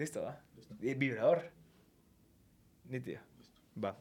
Listo, va. El vibrador. Nítido. Va.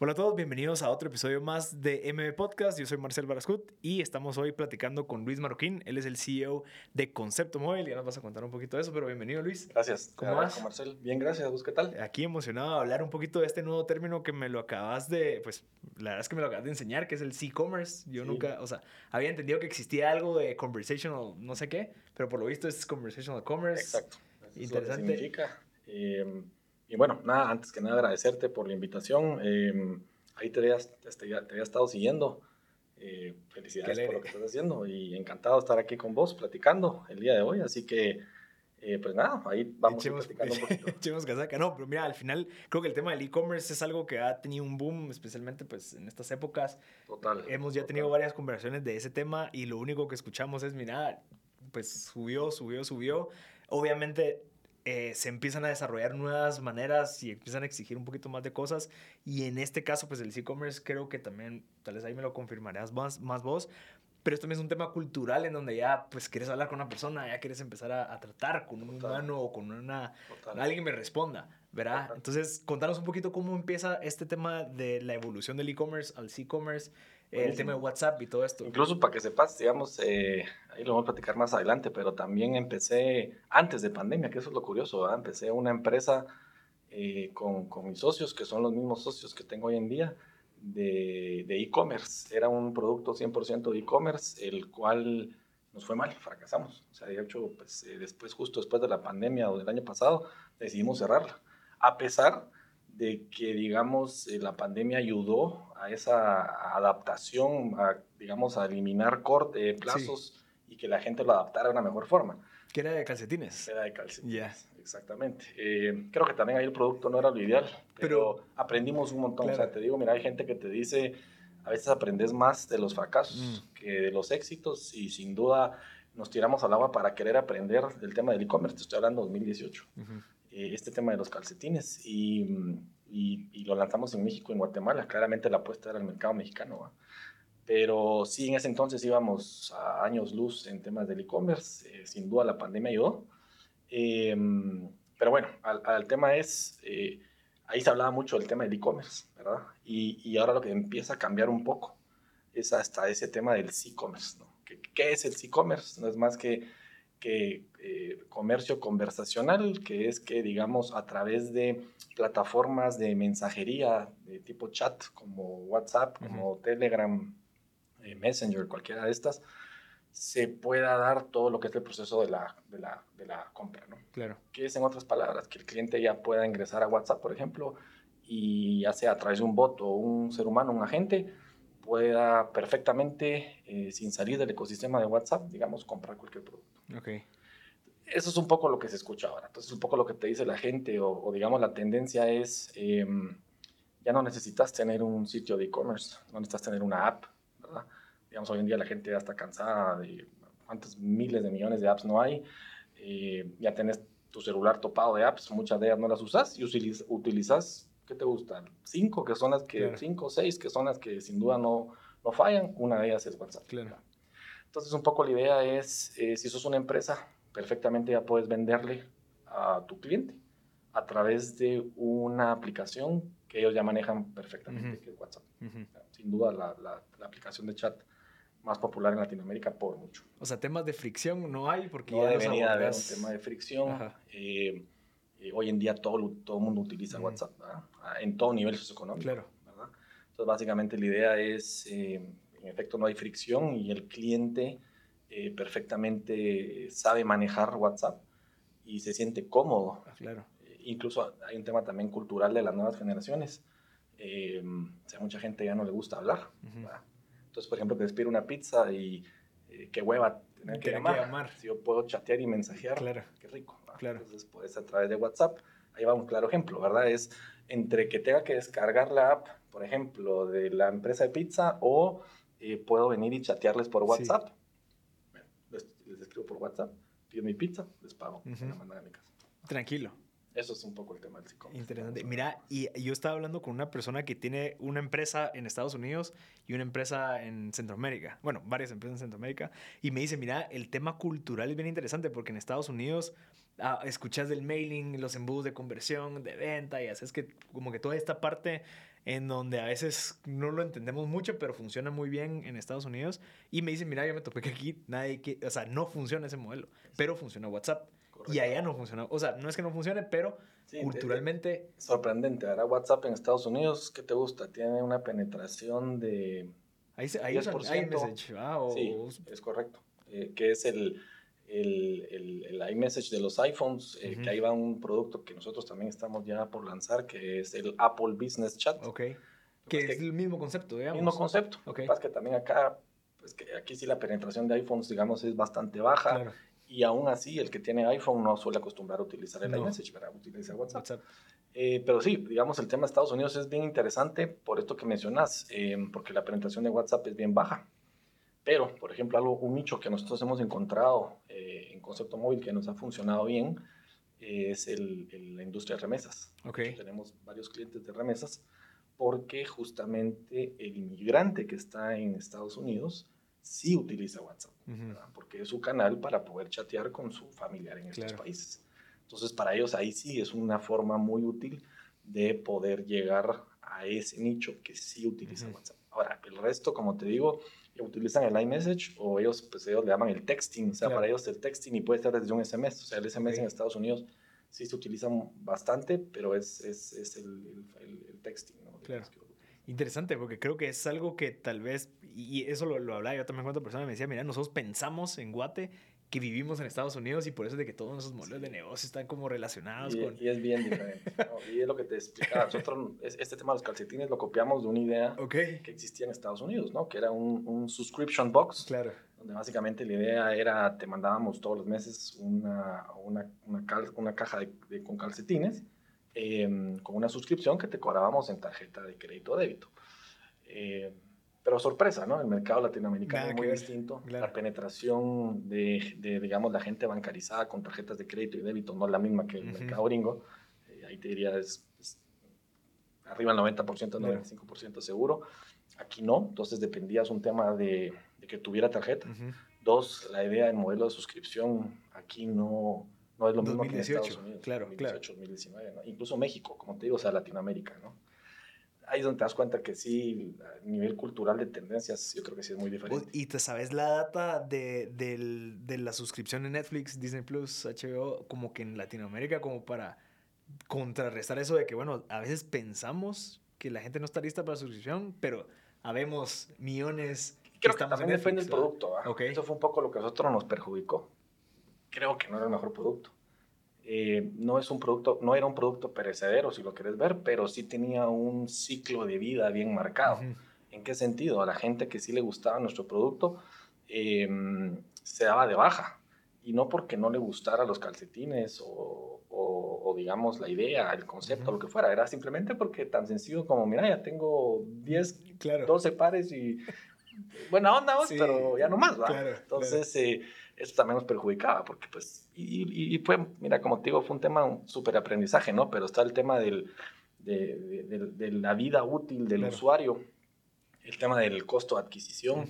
Hola a todos, bienvenidos a otro episodio más de MB Podcast. Yo soy Marcel Barascut y estamos hoy platicando con Luis Marroquín. Él es el CEO de Concepto Móvil. Ya nos vas a contar un poquito de eso, pero bienvenido, Luis. Gracias. ¿Cómo vas? Marcel? Bien, gracias. ¿Vos qué tal? Aquí emocionado de hablar un poquito de este nuevo término que me lo acabas de, pues, la verdad es que me lo acabas de enseñar, que es el C-Commerce. Yo Sí. nunca, o sea, había entendido que existía algo de conversational, no sé qué, pero por lo visto es conversational commerce. Exacto. Es lo que Interesante. significa. Eh, y bueno, nada, antes que nada agradecerte por la invitación. Eh, ahí te había, te, había- te había estado siguiendo. Eh, felicidades por lo que estás haciendo y encantado de estar aquí con vos platicando el día de hoy. Así que, eh, pues nada, ahí vamos Echemos, platicando un poquito. echemos casaca. No, pero mira, al final creo que el tema del e-commerce es algo que ha tenido un boom, especialmente pues en estas épocas. Total. Hemos ya total. tenido varias conversaciones de ese tema y lo único que escuchamos es, mira, pues subió, subió, subió. Obviamente eh, se empiezan a desarrollar nuevas maneras y empiezan a exigir un poquito más de cosas. Y en este caso, pues el e-commerce creo que también, tal vez ahí me lo confirmarás más, más vos. Pero esto también es un tema cultural en donde ya pues quieres hablar con una persona, ya quieres empezar a, a tratar con un Total. humano o con una, Total. alguien me responda, ¿verdad? Total. Entonces, contanos un poquito cómo empieza este tema de la evolución del e-commerce al e-commerce, el tema de WhatsApp y todo esto. Incluso para que sepas, digamos, eh, ahí lo vamos a platicar más adelante, pero también empecé antes de pandemia, que eso es lo curioso, ¿verdad? Empecé una empresa eh, con, con mis socios, que son los mismos socios que tengo hoy en día, de e-commerce. Era un producto 100% de e-commerce, el cual nos fue mal, fracasamos. O sea, de hecho, pues, eh, después, justo después de la pandemia o del año pasado, decidimos cerrarla. A pesar de que, digamos, eh, la pandemia ayudó a esa adaptación, a, digamos, a eliminar corte, plazos y que la gente lo adaptara de una mejor forma. Que era de calcetines. Era de calcetines. Ya. Exactamente. Eh, creo que también ahí el producto no era lo ideal, pero, Pero- aprendimos un montón. O Claro. sea, te digo, mira, hay gente que te dice, a veces aprendes más de los fracasos Mm. que de los éxitos y sin duda nos tiramos al agua para querer aprender del tema del e-commerce. Te estoy hablando de 2018 Ujú. eh, este tema de los calcetines y, mm, y- y lo lanzamos en México y en Guatemala. Claramente la apuesta era el mercado mexicano, pero sí en ese entonces íbamos a años luz en temas del e-commerce. eh, sin duda la pandemia ayudó. Eh, pero bueno, al, al tema es, eh, ahí se hablaba mucho del tema del e-commerce, ¿verdad? Y, y ahora lo que empieza a cambiar un poco es hasta ese tema del e-commerce, ¿no? ¿Qué, qué es el e-commerce? No es más que que eh, comercio conversacional, que es que, digamos, a través de plataformas de mensajería de tipo chat, como WhatsApp, como Telegram, eh, Messenger, cualquiera de estas, se pueda dar todo lo que es el proceso de la, de la, de la compra, ¿no? Claro. que es en otras palabras, que el cliente ya pueda ingresar a WhatsApp, por ejemplo, y ya sea a través de un bot o un ser humano, un agente, pueda perfectamente, eh, sin salir del ecosistema de WhatsApp, digamos, comprar cualquier producto. Ok. Eso es un poco lo que se escucha ahora. Entonces, un poco lo que te dice la gente, o, o digamos, la tendencia es, em, ya no necesitas tener un sitio de e-commerce, no necesitas tener una app, ¿verdad? Digamos, hoy en día la gente ya está cansada de cuántos miles de millones de apps no hay. Eh, ya tenés tu celular topado de apps, muchas de ellas no las usas y utiliz- utilizas, ¿qué te gustan? Cinco, que son las que, Claro. cinco o seis, que son las que sin duda no, no fallan. Una de ellas es WhatsApp. Claro. Entonces, un poco la idea es, eh, si sos una empresa, perfectamente ya puedes venderle a tu cliente a través de una aplicación que ellos ya manejan perfectamente, Ujú. que es WhatsApp. Ujú. Sin duda, la, la- la aplicación de chat más popular en Latinoamérica por mucho. O sea, temas de fricción no hay porque No ya debería haber un tema de fricción. Ajá. Eh, eh, hoy en día todo, todo el mundo utiliza Ujú. WhatsApp ¿verdad? Ah, en todo nivel socioeconómico. Claro. ¿verdad? Entonces, básicamente la idea es, eh, en efecto, no hay fricción y el cliente eh, perfectamente sabe manejar WhatsApp y se siente cómodo. Ah, Claro. Eh, incluso hay un tema también cultural de las nuevas generaciones. Eh, o sea, mucha gente ya no le gusta hablar. Ujú. ¿verdad? Entonces, por ejemplo, te pido una pizza y eh, qué hueva tener que que llamar. llamar. Si yo puedo chatear y mensajear, Claro. qué rico. Claro. Entonces, pues a través de WhatsApp, ahí va un claro ejemplo, ¿verdad? Es entre que tenga que descargar la app, por ejemplo, de la empresa de pizza o eh, puedo venir y chatearles por Sí. WhatsApp. Bueno, les, les escribo por WhatsApp, pido mi pizza, les pago, Ujú. me la mandan a mi casa. Tranquilo. Eso es un poco el tema del e-commerce. Interesante. Mira, y yo estaba hablando con una persona que tiene una empresa en Estados Unidos y una empresa en Centroamérica. Bueno, varias empresas en Centroamérica. Y me dice, mira, el tema cultural es bien interesante porque en Estados Unidos ah, escuchas del mailing, los embudos de conversión, de venta y haces que como que toda esta parte en donde a veces no lo entendemos mucho, pero funciona muy bien en Estados Unidos. Y me dice, mira, yo me topé que aquí nadie, que, o sea, no funciona ese modelo, pero funciona WhatsApp. Y allá no funciona. O sea, no es que no funcione, pero culturalmente... sorprendente. Ahora WhatsApp en Estados Unidos, ¿qué te gusta? Tiene una penetración de... Ahí, ahí usan iMessage. Ah, Sí, es correcto. Eh, que es el, el, el, iMessage de los iPhones, eh, que ahí va un producto que nosotros también estamos ya por lanzar, que es el Apple Business Chat. Ok. Que es, el mismo concepto, digamos. Mismo concepto. Ok. Lo que que también acá, pues que aquí sí la penetración de iPhones, digamos, es bastante baja. Claro. Y aún así, el que tiene iPhone no suele acostumbrar a utilizar el iMessage, ¿verdad? Utiliza WhatsApp. Eh, pero sí, digamos, el tema de Estados Unidos es bien interesante por esto que mencionas, eh, porque la penetración de WhatsApp es bien baja. Pero, por ejemplo, algo, un nicho que nosotros hemos encontrado en concepto móvil que nos ha funcionado bien es el, la industria de remesas. Okay. Tenemos varios clientes de remesas porque justamente el inmigrante que está en Estados Unidos sí utiliza WhatsApp, porque es su canal para poder chatear con su familiar en estos países. Entonces, para ellos ahí sí es una forma muy útil de poder llegar a ese nicho que sí utiliza WhatsApp. Ahora, el resto, como te digo, utilizan el iMessage o ellos, pues ellos le llaman el texting, o sea, para ellos el texting y puede ser desde un SMS, o sea, el SMS en Estados Unidos sí se utiliza bastante, pero es, es, es el, el, texting, ¿no? Claro. Interesante, porque creo que es algo que tal vez, y eso lo, lo hablaba yo también con otra persona, me decía, mira, nosotros pensamos en Guate que vivimos en Estados Unidos y por eso es de que todos esos modelos de negocio están como relacionados y, con... Y es bien diferente. Y es lo que te explicaba. Nosotros este tema de los calcetines lo copiamos de una idea que existía en Estados Unidos, ¿no? Que era un, un, subscription box. Claro. Donde básicamente la idea era, te mandábamos todos los meses una, una, una, una caja de, con calcetines Em, con una suscripción que te cobrábamos en tarjeta de crédito o débito. Eh, pero sorpresa, ¿no? El mercado latinoamericano es muy distinto. La penetración de, de, digamos, la gente bancarizada con tarjetas de crédito y débito no es la misma que el mercado gringo. Eh, ahí te diría, es, arriba del 90%, 95% seguro. Aquí no, entonces dependías un tema de, de que tuviera tarjeta. Dos, la idea del modelo de suscripción aquí no, no es lo mismo que en Estados Unidos. Claro, 2018, 2019, ¿no? Incluso México, como te digo, o sea, Latinoamérica, ¿no? Ahí es donde te das cuenta que sí, a nivel cultural de tendencias, yo creo que sí es muy diferente. ¿Y te sabes la data de, de la suscripción de Netflix, Disney Plus, HBO, como que en Latinoamérica, como para contrarrestar eso de que, bueno, a veces pensamos que la gente no está lista para la suscripción, pero habemos millones. Creo que, también depende del producto. Eso fue un poco lo que a nosotros nos perjudicó creo que no era el mejor producto. Eh, no es un producto, no era un producto perecedero, si lo quieres ver, pero sí tenía un ciclo de vida bien marcado. ¿En qué sentido? A la gente que sí le gustaba nuestro producto em, se daba de baja. Y no porque no le gustara los calcetines o, o, digamos la idea, el concepto, lo que fuera. Era simplemente porque tan sencillo como, mira, ya tengo 10, claro. 12 pares y buena onda, pero ya no más, ¿va? Entonces, eh, eso también nos perjudicaba, porque pues, y, y, fue, mira, como te digo, fue un tema, un súper aprendizaje, ¿no? Pero está el tema del, de, de, la vida útil del usuario, el tema del costo de adquisición,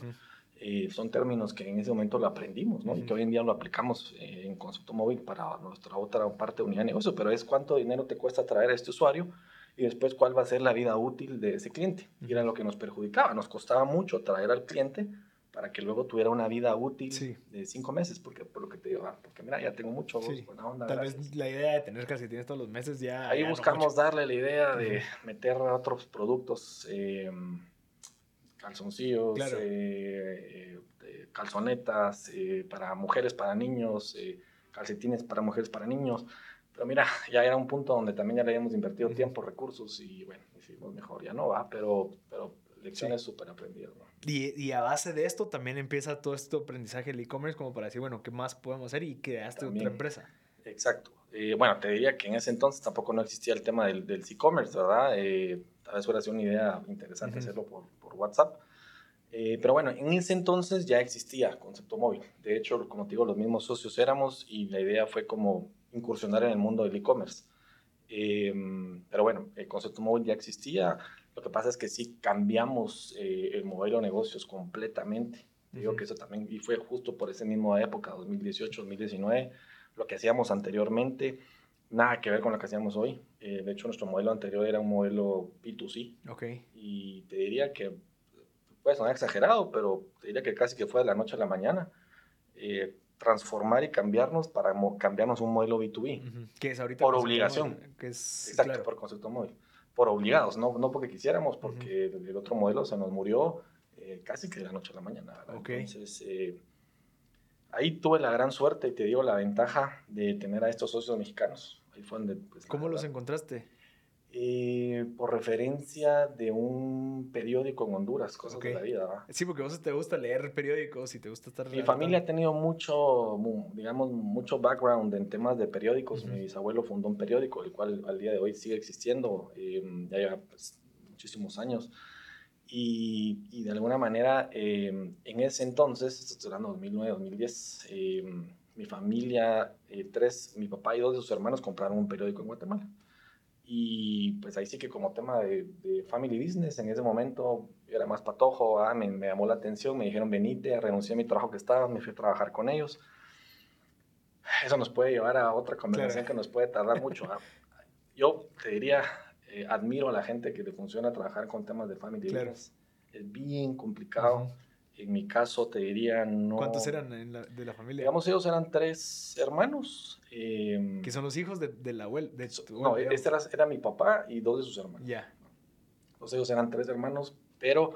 eh, son términos que en ese momento lo aprendimos, ¿no? Y que hoy en día lo aplicamos eh, en concepto móvil para nuestra otra parte de unidad de negocio, pero es cuánto dinero te cuesta traer a este usuario y después cuál va a ser la vida útil de ese cliente. Y era lo que nos perjudicaba, nos costaba mucho traer al cliente para que luego tuviera una vida útil de cinco meses, porque por lo que te digo, ah, porque mira, ya tengo mucho, buena onda. Tal vez la idea de tener calcetines todos los meses ya... Ahí buscamos darle la idea de meter otros productos, eh, calzoncillos, eh, eh, calzonetas para mujeres, para niños, calcetines para mujeres, para niños. Pero mira, ya era un punto donde también ya le habíamos invertido tiempo, recursos y bueno, hicimos mejor, ya no va, pero, pero lecciones súper aprendidas. ¿no? Y, y, a base de esto también empieza todo este aprendizaje del e-commerce como para decir, bueno, ¿qué más podemos hacer? Y creaste otra empresa. Exacto. Eh, bueno, te diría que en ese entonces tampoco no existía el tema del, del e-commerce, ¿verdad? Eh, tal vez hubiera sido una idea interesante hacerlo por, por WhatsApp. Eh, pero bueno, en ese entonces ya existía concepto móvil. De hecho, como te digo, los mismos socios éramos y la idea fue como incursionar en el mundo del e-commerce. Em, pero bueno, el concepto móvil ya existía. Lo que pasa es que sí cambiamos eh, el modelo de negocios completamente. Digo que eso también, y fue justo por esa misma época, 2018, 2019, lo que hacíamos anteriormente, nada que ver con lo que hacíamos hoy. Eh, de hecho, nuestro modelo anterior era un modelo B2C. Ok. Y te diría que, puede sonar exagerado, pero te diría que casi que fue de la noche a la mañana. Eh, transformar y cambiarnos para cambiarnos un modelo B2B. Que es ahorita por obligación. que es, Exacto, por concepto móvil. Por obligados, no, no porque quisiéramos, porque el otro modelo se nos murió eh, casi que de la noche a la mañana. Entonces, eh, ahí tuve la gran suerte y te digo la ventaja de tener a estos socios mexicanos. Ahí fue donde, pues, ¿Cómo los encontraste? Eh, por referencia de un periódico en Honduras, cosas de la vida. Sí, porque vos te gusta leer periódicos y te gusta estar... Mi familia ha tenido mucho, digamos, mucho background en temas de periódicos. Mi bisabuelo fundó un periódico, el cual al día de hoy sigue existiendo, ya lleva pues, muchísimos años. Y, y, de alguna manera, em, en ese entonces, estoy hablando 2009, 2010, em, mi familia, eh, tres, mi papá y dos de sus hermanos compraron un periódico en Guatemala. Y pues ahí sí que como tema de, family business, en ese momento era más patojo, ah, me, me, llamó la atención, me dijeron venite, renuncié a mi trabajo que estaba, me fui a trabajar con ellos. Eso nos puede llevar a otra conversación que nos puede tardar mucho. ¿ah? Yo te diría, eh, admiro a la gente que le funciona trabajar con temas de family business. Es bien complicado. En mi caso, te diría, no... ¿Cuántos eran de la familia? Digamos, ellos eran tres hermanos. Eh, que son los hijos de, de la abuela. no, este era, era, mi papá y dos de sus hermanos. Ya. Entonces ellos eran tres hermanos, pero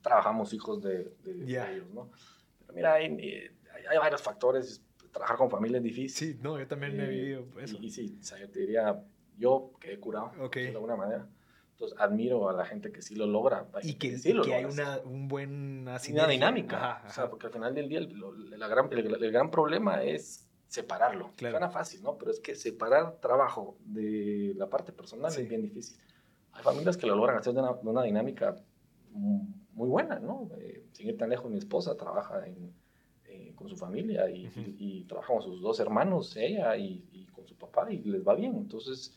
trabajamos hijos de, ellos, ¿no? Pero mira, hay, hay, varios factores. Trabajar con familia es difícil. Sí, no, yo también he eh, vivido eso. Y, sí, o sea, yo te diría, yo quedé curado, de alguna manera. Entonces, admiro a la gente que sí lo logra. Y que, sí hay una, un buen, una, dinámica. O sea, porque al final del día el, gran, el, gran problema es separarlo. Claro. Suena fácil, ¿no? Pero es que separar trabajo de la parte personal es bien difícil. Hay familias que lo logran hacer de una, dinámica muy buena, ¿no? Eh, sin ir tan lejos, mi esposa trabaja eh, con su familia y, y, trabaja con sus dos hermanos, ella y, y, con su papá, y les va bien. Entonces,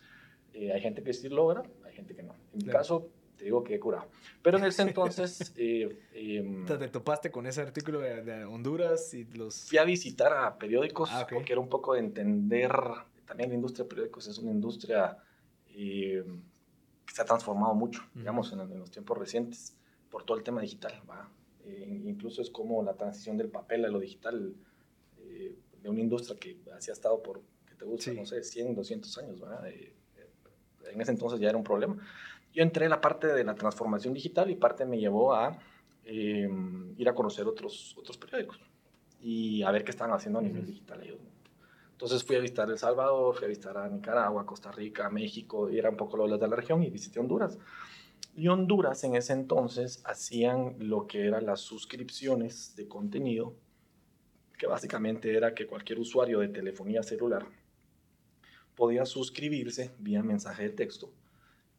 eh, hay gente que sí logra, gente que no. En mi caso, te digo que he curado. Pero en ese entonces... Eh, em, ¿Te topaste con ese artículo de, Honduras y los...? Fui a visitar a periódicos ah, porque era un poco de entender... También la industria de periódicos es una industria eh, que se ha transformado mucho, digamos, en, los tiempos recientes, por todo el tema digital. incluso es como la transición del papel a lo digital de una industria que así ha estado por, que te gusta, no sé, 100, 200 años, ¿verdad? En ese entonces ya era un problema. Yo entré en la parte de la transformación digital y parte me llevó a em, ir a conocer otros, otros periódicos y a ver qué estaban haciendo a nivel digital ellos. Entonces fui a visitar El Salvador, fui a visitar a Nicaragua, Costa Rica, México, y era un poco los de la región y visité Honduras. Y Honduras en ese entonces hacían lo que eran las suscripciones de contenido, que básicamente era que cualquier usuario de telefonía celular podía suscribirse vía mensaje de texto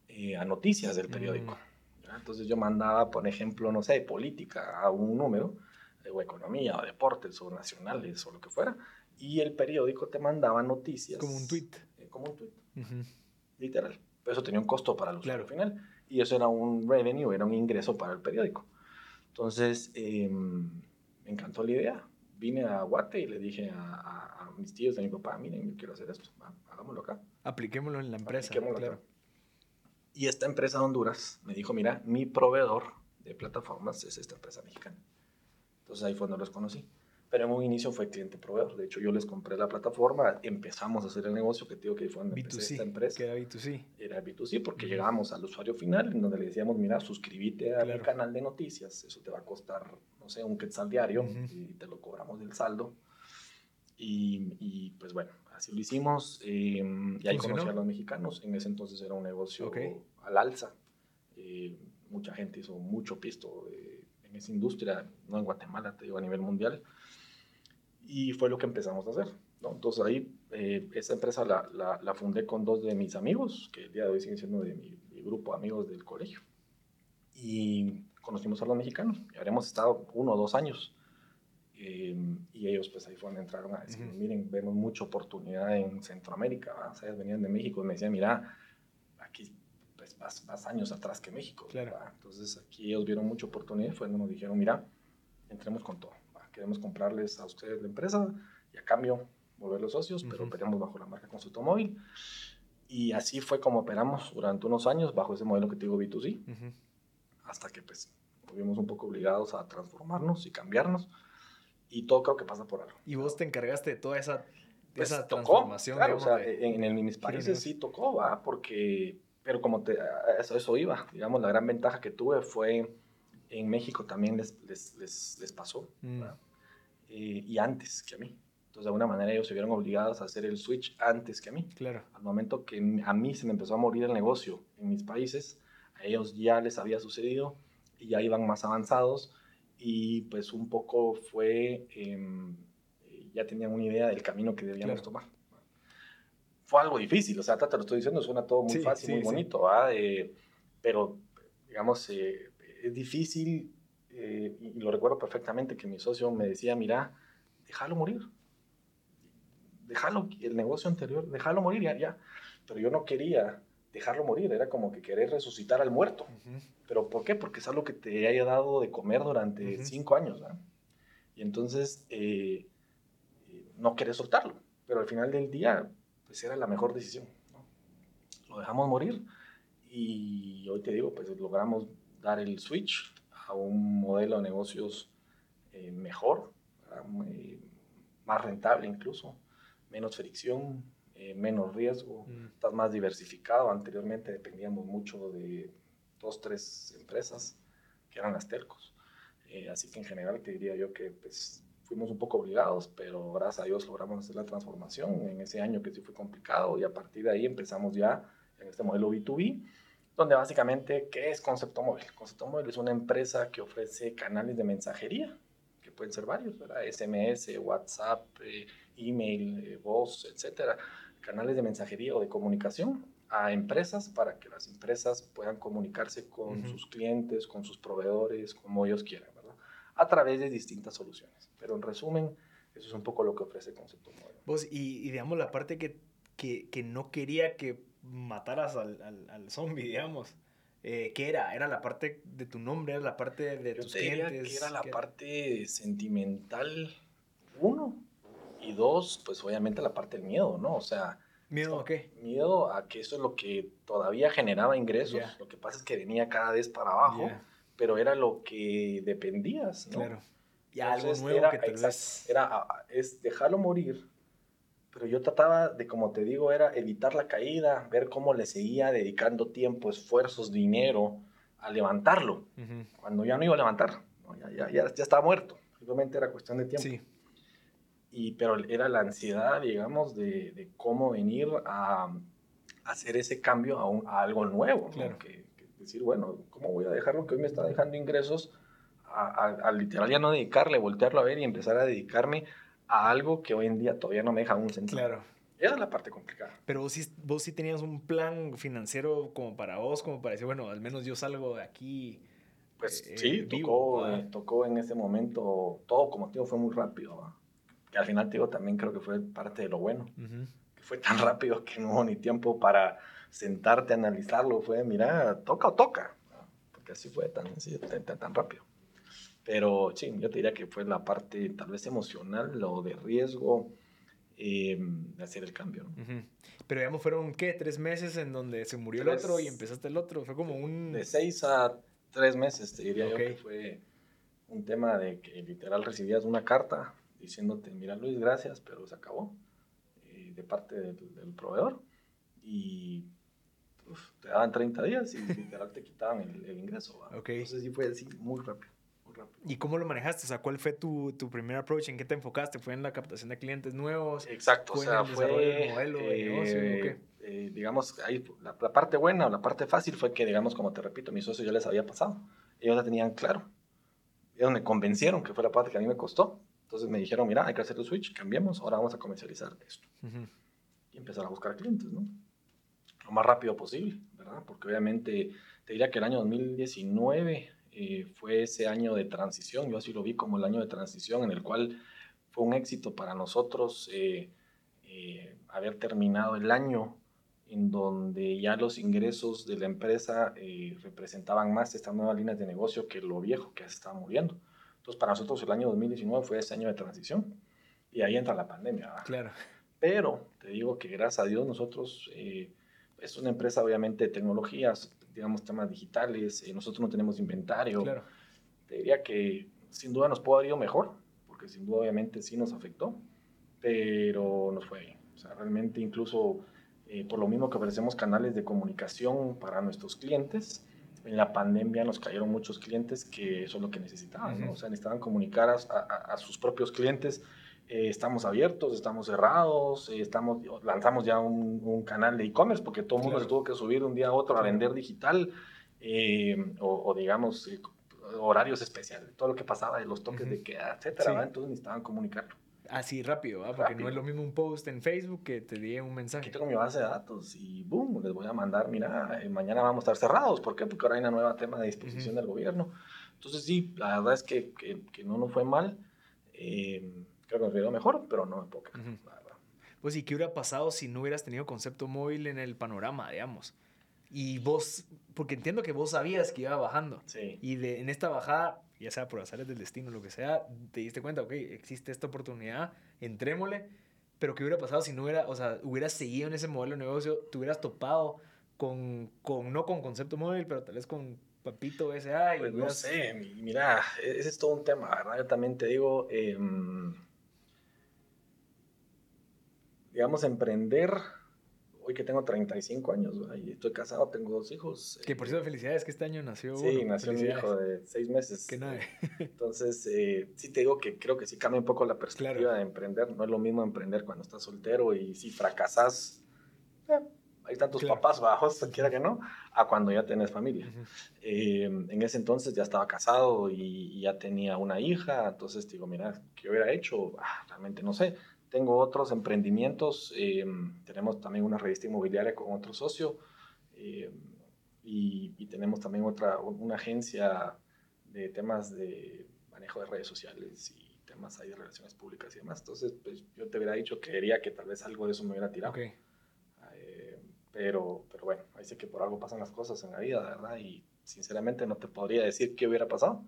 eh, a noticias del periódico. Mm. Entonces yo mandaba, por ejemplo, no sé, política a un número, eh, o economía, o deportes, o nacionales, o lo que fuera, y el periódico te mandaba noticias. Como un tweet. Eh, como un tweet. Literal. Pero eso tenía un costo para el usuario final. Y eso era un revenue, era un ingreso para el periódico. Entonces, em, me encantó la idea. Vine a Guate y le dije a, a, mis tíos, a mi papá, miren, yo quiero hacer esto hagámoslo acá. Apliquémoslo en la empresa. Claro. Y esta empresa de Honduras me dijo, mira, mi proveedor de plataformas es esta empresa mexicana. Entonces ahí fue donde los conocí. Pero en un inicio fue cliente proveedor. De hecho, yo les compré la plataforma, empezamos a hacer el negocio que te digo que fue donde B2C, esta empresa. Que era B2C. Era B2C porque llegábamos al usuario final en donde le decíamos, mira, suscríbete a mi canal de noticias, eso te va a costar, no sé, un quetzal diario y te lo cobramos del saldo. Y, y, pues bueno, así lo hicimos. Eh, y ahí conocí a los mexicanos. En ese entonces era un negocio al alza. Eh, mucha gente hizo mucho pisto eh, en esa industria, no en Guatemala, te digo, a nivel mundial. Y fue lo que empezamos a hacer. ¿no? Entonces ahí, eh, esa empresa la, la, la, fundé con dos de mis amigos, que el día de hoy siguen siendo de mi, mi grupo de amigos del colegio. Y conocimos a los mexicanos. Y habremos estado uno o dos años Eh, y ellos pues ahí fue donde entraron a decir, miren, vemos mucha oportunidad en Centroamérica, o sea, venían de México y me decían, mira, aquí pues vas, años atrás que México. Claro. Entonces aquí ellos vieron mucha oportunidad fue donde nos dijeron, mira, entremos con todo, queremos comprarles a ustedes la empresa y a cambio volver los socios, pero operamos bajo la marca Consulto Móvil. Y así fue como operamos durante unos años bajo ese modelo que te digo B2C, hasta que pues fuimos un poco obligados a transformarnos y cambiarnos. Y todo creo que pasa por algo. ¿Y vos te encargaste de toda esa, pues, esa transformación? Claro, o sea, en, en, mis países sí tocó, ¿va? Porque, pero como te, eso, eso iba, digamos, la gran ventaja que tuve fue en México también les, les, les, les pasó, mm. eh, y antes que a mí. Entonces, de alguna manera, ellos se vieron obligados a hacer el switch antes que a mí. Claro. Al momento que a mí se me empezó a morir el negocio en mis países, a ellos ya les había sucedido y ya iban más avanzados y pues un poco fue, em, ya tenían una idea del camino que debíamos tomar. Fue algo difícil, o sea, te lo estoy diciendo, suena todo muy fácil, muy bonito, eh, pero digamos, eh, es difícil eh, y lo recuerdo perfectamente que mi socio me decía, mira, déjalo morir, déjalo, el negocio anterior, déjalo morir ya, ya. Pero yo no quería dejarlo morir, era como que querer resucitar al muerto. ¿Pero por qué? Porque es algo que te haya dado de comer durante cinco años. Y entonces eh, no querés soltarlo. Pero al final del día, pues era la mejor decisión. Lo dejamos morir y hoy te digo, pues logramos dar el switch a un modelo de negocios eh, mejor, más rentable incluso, menos fricción, eh, menos riesgo, mm. estás más diversificado. Anteriormente dependíamos mucho de dos, tres empresas que eran las telcos. Eh, así que en general te diría yo que pues, fuimos un poco obligados, pero gracias a Dios logramos hacer la transformación en ese año que sí fue complicado y a partir de ahí empezamos ya en este modelo B2B, donde básicamente, ¿qué es Concepto Móvil? Concepto Móvil es una empresa que ofrece canales de mensajería, que pueden ser varios, ¿verdad? SMS, WhatsApp, eh, email, voz, etcétera canales de mensajería o de comunicación a empresas para que las empresas puedan comunicarse con sus clientes, con sus proveedores, como ellos quieran, ¿verdad? A través de distintas soluciones. Pero en resumen, eso es un poco lo que ofrece Concepto Móvil. Vos, y, digamos, la parte que, que, que, no quería que mataras al, al, al zombie, digamos. Eh, ¿Qué era? ¿Era la parte de tu nombre? ¿Era la parte de tus clientes? Que era la parte sentimental, uno, y dos, pues obviamente la parte del miedo, ¿no? O sea... ¿Miedo a qué? Miedo a que eso es lo que todavía generaba ingresos. Lo que pasa es que venía cada vez para abajo, pero era lo que dependías, ¿no? Claro. Y algo nuevo era, que te Era, es dejarlo morir, pero yo trataba de, como te digo, era evitar la caída, ver cómo le seguía dedicando tiempo, esfuerzos, dinero a levantarlo, cuando ya no iba a levantar, ya, ya, ya, ya, estaba muerto, simplemente era cuestión de tiempo. Sí y, pero era la ansiedad, digamos, de, de cómo venir a, hacer ese cambio a, un, a algo nuevo. Claro. Que, decir, bueno, ¿cómo voy a dejar lo que hoy me está dejando ingresos a, literal ya no dedicarle, voltearlo a ver y empezar a dedicarme a algo que hoy en día todavía no me deja un centavo? Claro. Esa es la parte complicada. Pero vos sí, vos sí tenías un plan financiero como para vos, como para decir, bueno, al menos yo salgo de aquí. Pues eh, sí, tocó, eh, tocó en ese momento, todo como te digo, fue muy rápido. ¿va? Que al final, digo, también creo que fue parte de lo bueno, que fue tan rápido que no hubo ni tiempo para sentarte a analizarlo, fue, mira, toca o toca, porque así fue tan, tan, tan, rápido. Pero sí, yo te diría que fue la parte tal vez emocional o de riesgo eh, de hacer el cambio. Pero digamos, fueron, ¿qué? ¿Tres meses en donde se murió el otro y empezaste el otro? Fue como un... De seis a tres meses, te diría yo que fue un tema de que literal recibías una carta diciéndote, mira Luis, gracias, pero se acabó eh, de parte del, proveedor y te daban 30 días y literal te quitaban el, ingreso. Entonces sí fue así, muy rápido, muy rápido. ¿Y cómo lo manejaste? O sea, ¿cuál fue tu, tu primer approach? ¿En qué te enfocaste? ¿Fue en la captación de clientes nuevos? Exacto, o sea, fue... modelo de negocio? Eh, eh, digamos, ahí, la, la, parte buena o la parte fácil fue que, digamos, como te repito, mis socios ya les había pasado. Ellos ya tenían claro. Ellos me convencieron que fue la parte que a mí me costó. Entonces me dijeron, mira, hay que hacer el switch, cambiemos, ahora vamos a comercializar esto. Y empezar a buscar clientes, ¿no? Lo más rápido posible, ¿verdad? Porque obviamente te diría que el año 2019 eh, fue ese año de transición, yo así lo vi como el año de transición en el cual fue un éxito para nosotros eh, eh, haber terminado el año en donde ya los ingresos de la empresa representaban más estas nuevas líneas de negocio que lo viejo que se estaba muriendo. Entonces, para nosotros el año 2019 fue ese año de transición y ahí entra la pandemia. Claro. Pero te digo que gracias a Dios nosotros, es una empresa obviamente de tecnologías, digamos, temas digitales, eh, nosotros no tenemos inventario. Claro. Te diría que sin duda nos pudo haber ido mejor, porque sin duda obviamente sí nos afectó, pero nos fue bien. O sea, realmente incluso eh, por lo mismo que ofrecemos canales de comunicación para nuestros clientes, en la pandemia nos cayeron muchos clientes que eso es lo que necesitaban, ¿no? O sea, necesitaban comunicar a, a, a sus propios clientes eh, estamos abiertos, estamos cerrados, eh, estamos, lanzamos ya un, un canal de e-commerce porque todo el mundo se tuvo que subir de un día a otro a vender digital eh, o, digamos horarios especiales, todo lo que pasaba de los toques de queda, etcétera, entonces necesitaban comunicarlo. Así rápido, porque no es lo mismo un post en Facebook que te diga un mensaje. Aquí tengo mi base de datos y boom, les voy a mandar, mira, mañana vamos a estar cerrados. ¿Por qué? Porque ahora hay una nueva tema de disposición del gobierno. Entonces sí, la verdad es que, que, que no nos fue mal. Eh, Creo que nos mejor, pero no en poca. Pues, ¿y qué hubiera pasado si no hubieras tenido concepto móvil en el panorama, digamos? Y vos, porque entiendo que vos sabías que iba bajando. Sí. Y de, en esta bajada, ya sea por azares del destino, lo que sea, te diste cuenta, ok, existe esta oportunidad, entrémosle. Pero ¿qué hubiera pasado si no hubiera, o sea, hubieras seguido en ese modelo de negocio, te hubieras topado con, con no con concepto móvil, pero tal vez con Papito S.A. Pues no sé, mira, e-, ese es todo un tema, ¿verdad? Yo también te digo, eh, digamos, emprender, hoy que tengo 35 años, y estoy casado, tengo dos hijos. Que por cierto, felicidades que este año nació. Sí, nació mi hijo de seis meses. Que nada. Entonces, eh, sí te digo que creo que sí cambia un poco la perspectiva de emprender. No es lo mismo emprender cuando estás soltero y si fracasas, eh, hay tantos papás bajos, quiera que no, a cuando ya tenés familia. Eh, en ese entonces ya estaba casado y, ya tenía una hija, entonces digo, mira, ¿qué hubiera hecho? Ah, realmente no sé tengo otros emprendimientos, eh, tenemos también una revista inmobiliaria con otro socio eh, y, tenemos también otra, una agencia de temas de manejo de redes sociales y temas ahí de relaciones públicas y demás. Entonces, pues yo te hubiera dicho que quería que tal vez algo de eso me hubiera tirado. Eh, pero, pero bueno, ahí sé que por algo pasan las cosas en la vida, ¿verdad? Y sinceramente no te podría decir qué hubiera pasado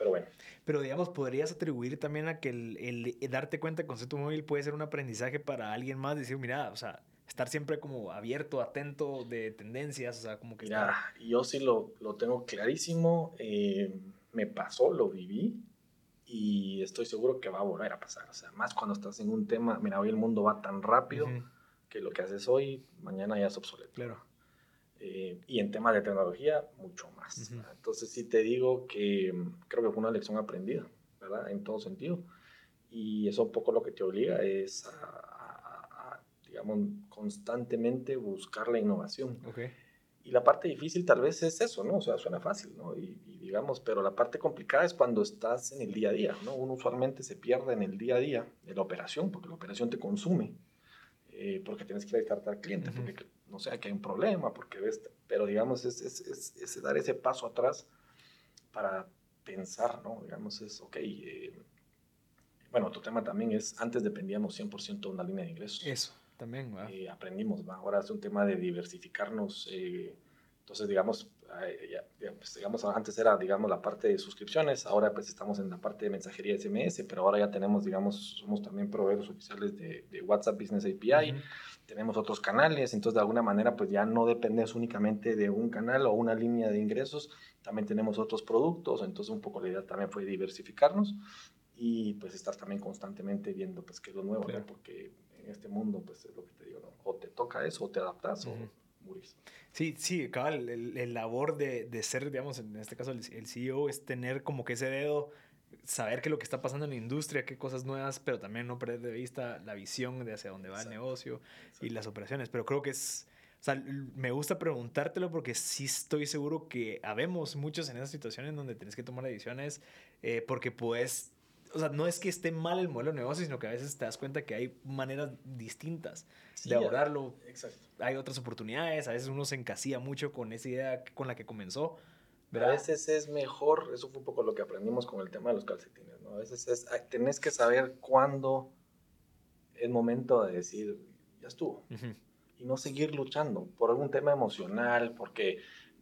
pero bueno. Pero digamos, podrías atribuir también a que el, darte cuenta del concepto móvil puede ser un aprendizaje para alguien más, decir, mira, o sea, estar siempre como abierto, atento de tendencias, o sea, como que... Mira, yo sí lo, lo tengo clarísimo, eh, me pasó, lo viví y estoy seguro que va a volver a pasar, o sea, más cuando estás en un tema, mira, hoy el mundo va tan rápido que lo que haces hoy, mañana ya es obsoleto. Claro. Eh, y en temas de tecnología, mucho más. Entonces sí te digo que mm, creo que fue una lección aprendida, ¿verdad? En todo sentido. Y eso un poco lo que te obliga es a, digamos, constantemente buscar la innovación. Okay. Y la parte difícil tal vez es eso, ¿no? O sea, suena fácil, ¿no? Y, digamos, pero la parte complicada es cuando estás en el día a día, ¿no? Uno usualmente se pierde en el día a día de la operación, porque la operación te consume, eh, porque tienes que ir a al cliente, porque no sé, que hay un problema, porque ves, pero digamos, es, es, es, dar ese paso atrás para pensar, ¿no? Digamos, es, ok, eh, bueno, otro tema también es, antes dependíamos 100% de una línea de ingresos. Eso, también, ¿va? Eh, aprendimos, ¿va? Ahora es un tema de diversificarnos, eh, entonces, digamos, pues, digamos, antes era, digamos, la parte de suscripciones, ahora pues estamos en la parte de mensajería SMS, pero ahora ya tenemos, digamos, somos también proveedores oficiales de, de WhatsApp Business API tenemos otros canales, entonces de alguna manera pues ya no dependes únicamente de un canal o una línea de ingresos, también tenemos otros productos, entonces un poco la idea también fue diversificarnos y pues estar también constantemente viendo pues qué es lo nuevo, porque en este mundo pues es lo que te digo, ¿no? o te toca eso o te adaptas o murís. Sí, sí, cabal, el, labor de, de, ser, digamos, en este caso el, el CEO es tener como que ese dedo saber qué es lo que está pasando en la industria, qué cosas nuevas, pero también no perder de vista la visión de hacia dónde va el negocio y las operaciones. Pero creo que es, o sea, me gusta preguntártelo porque sí estoy seguro que habemos muchos en esas situaciones donde tienes que tomar decisiones eh, porque puedes, o sea, no es que esté mal el modelo de negocio, sino que a veces te das cuenta que hay maneras distintas de abordarlo. Exacto. Hay otras oportunidades, a veces uno se encasilla mucho con esa idea con la que comenzó A veces es mejor, eso fue un poco lo que aprendimos con el tema de los calcetines, ¿no? A veces es, tenés que saber cuándo es momento de decir, ya estuvo. Y no seguir luchando por algún tema emocional, porque,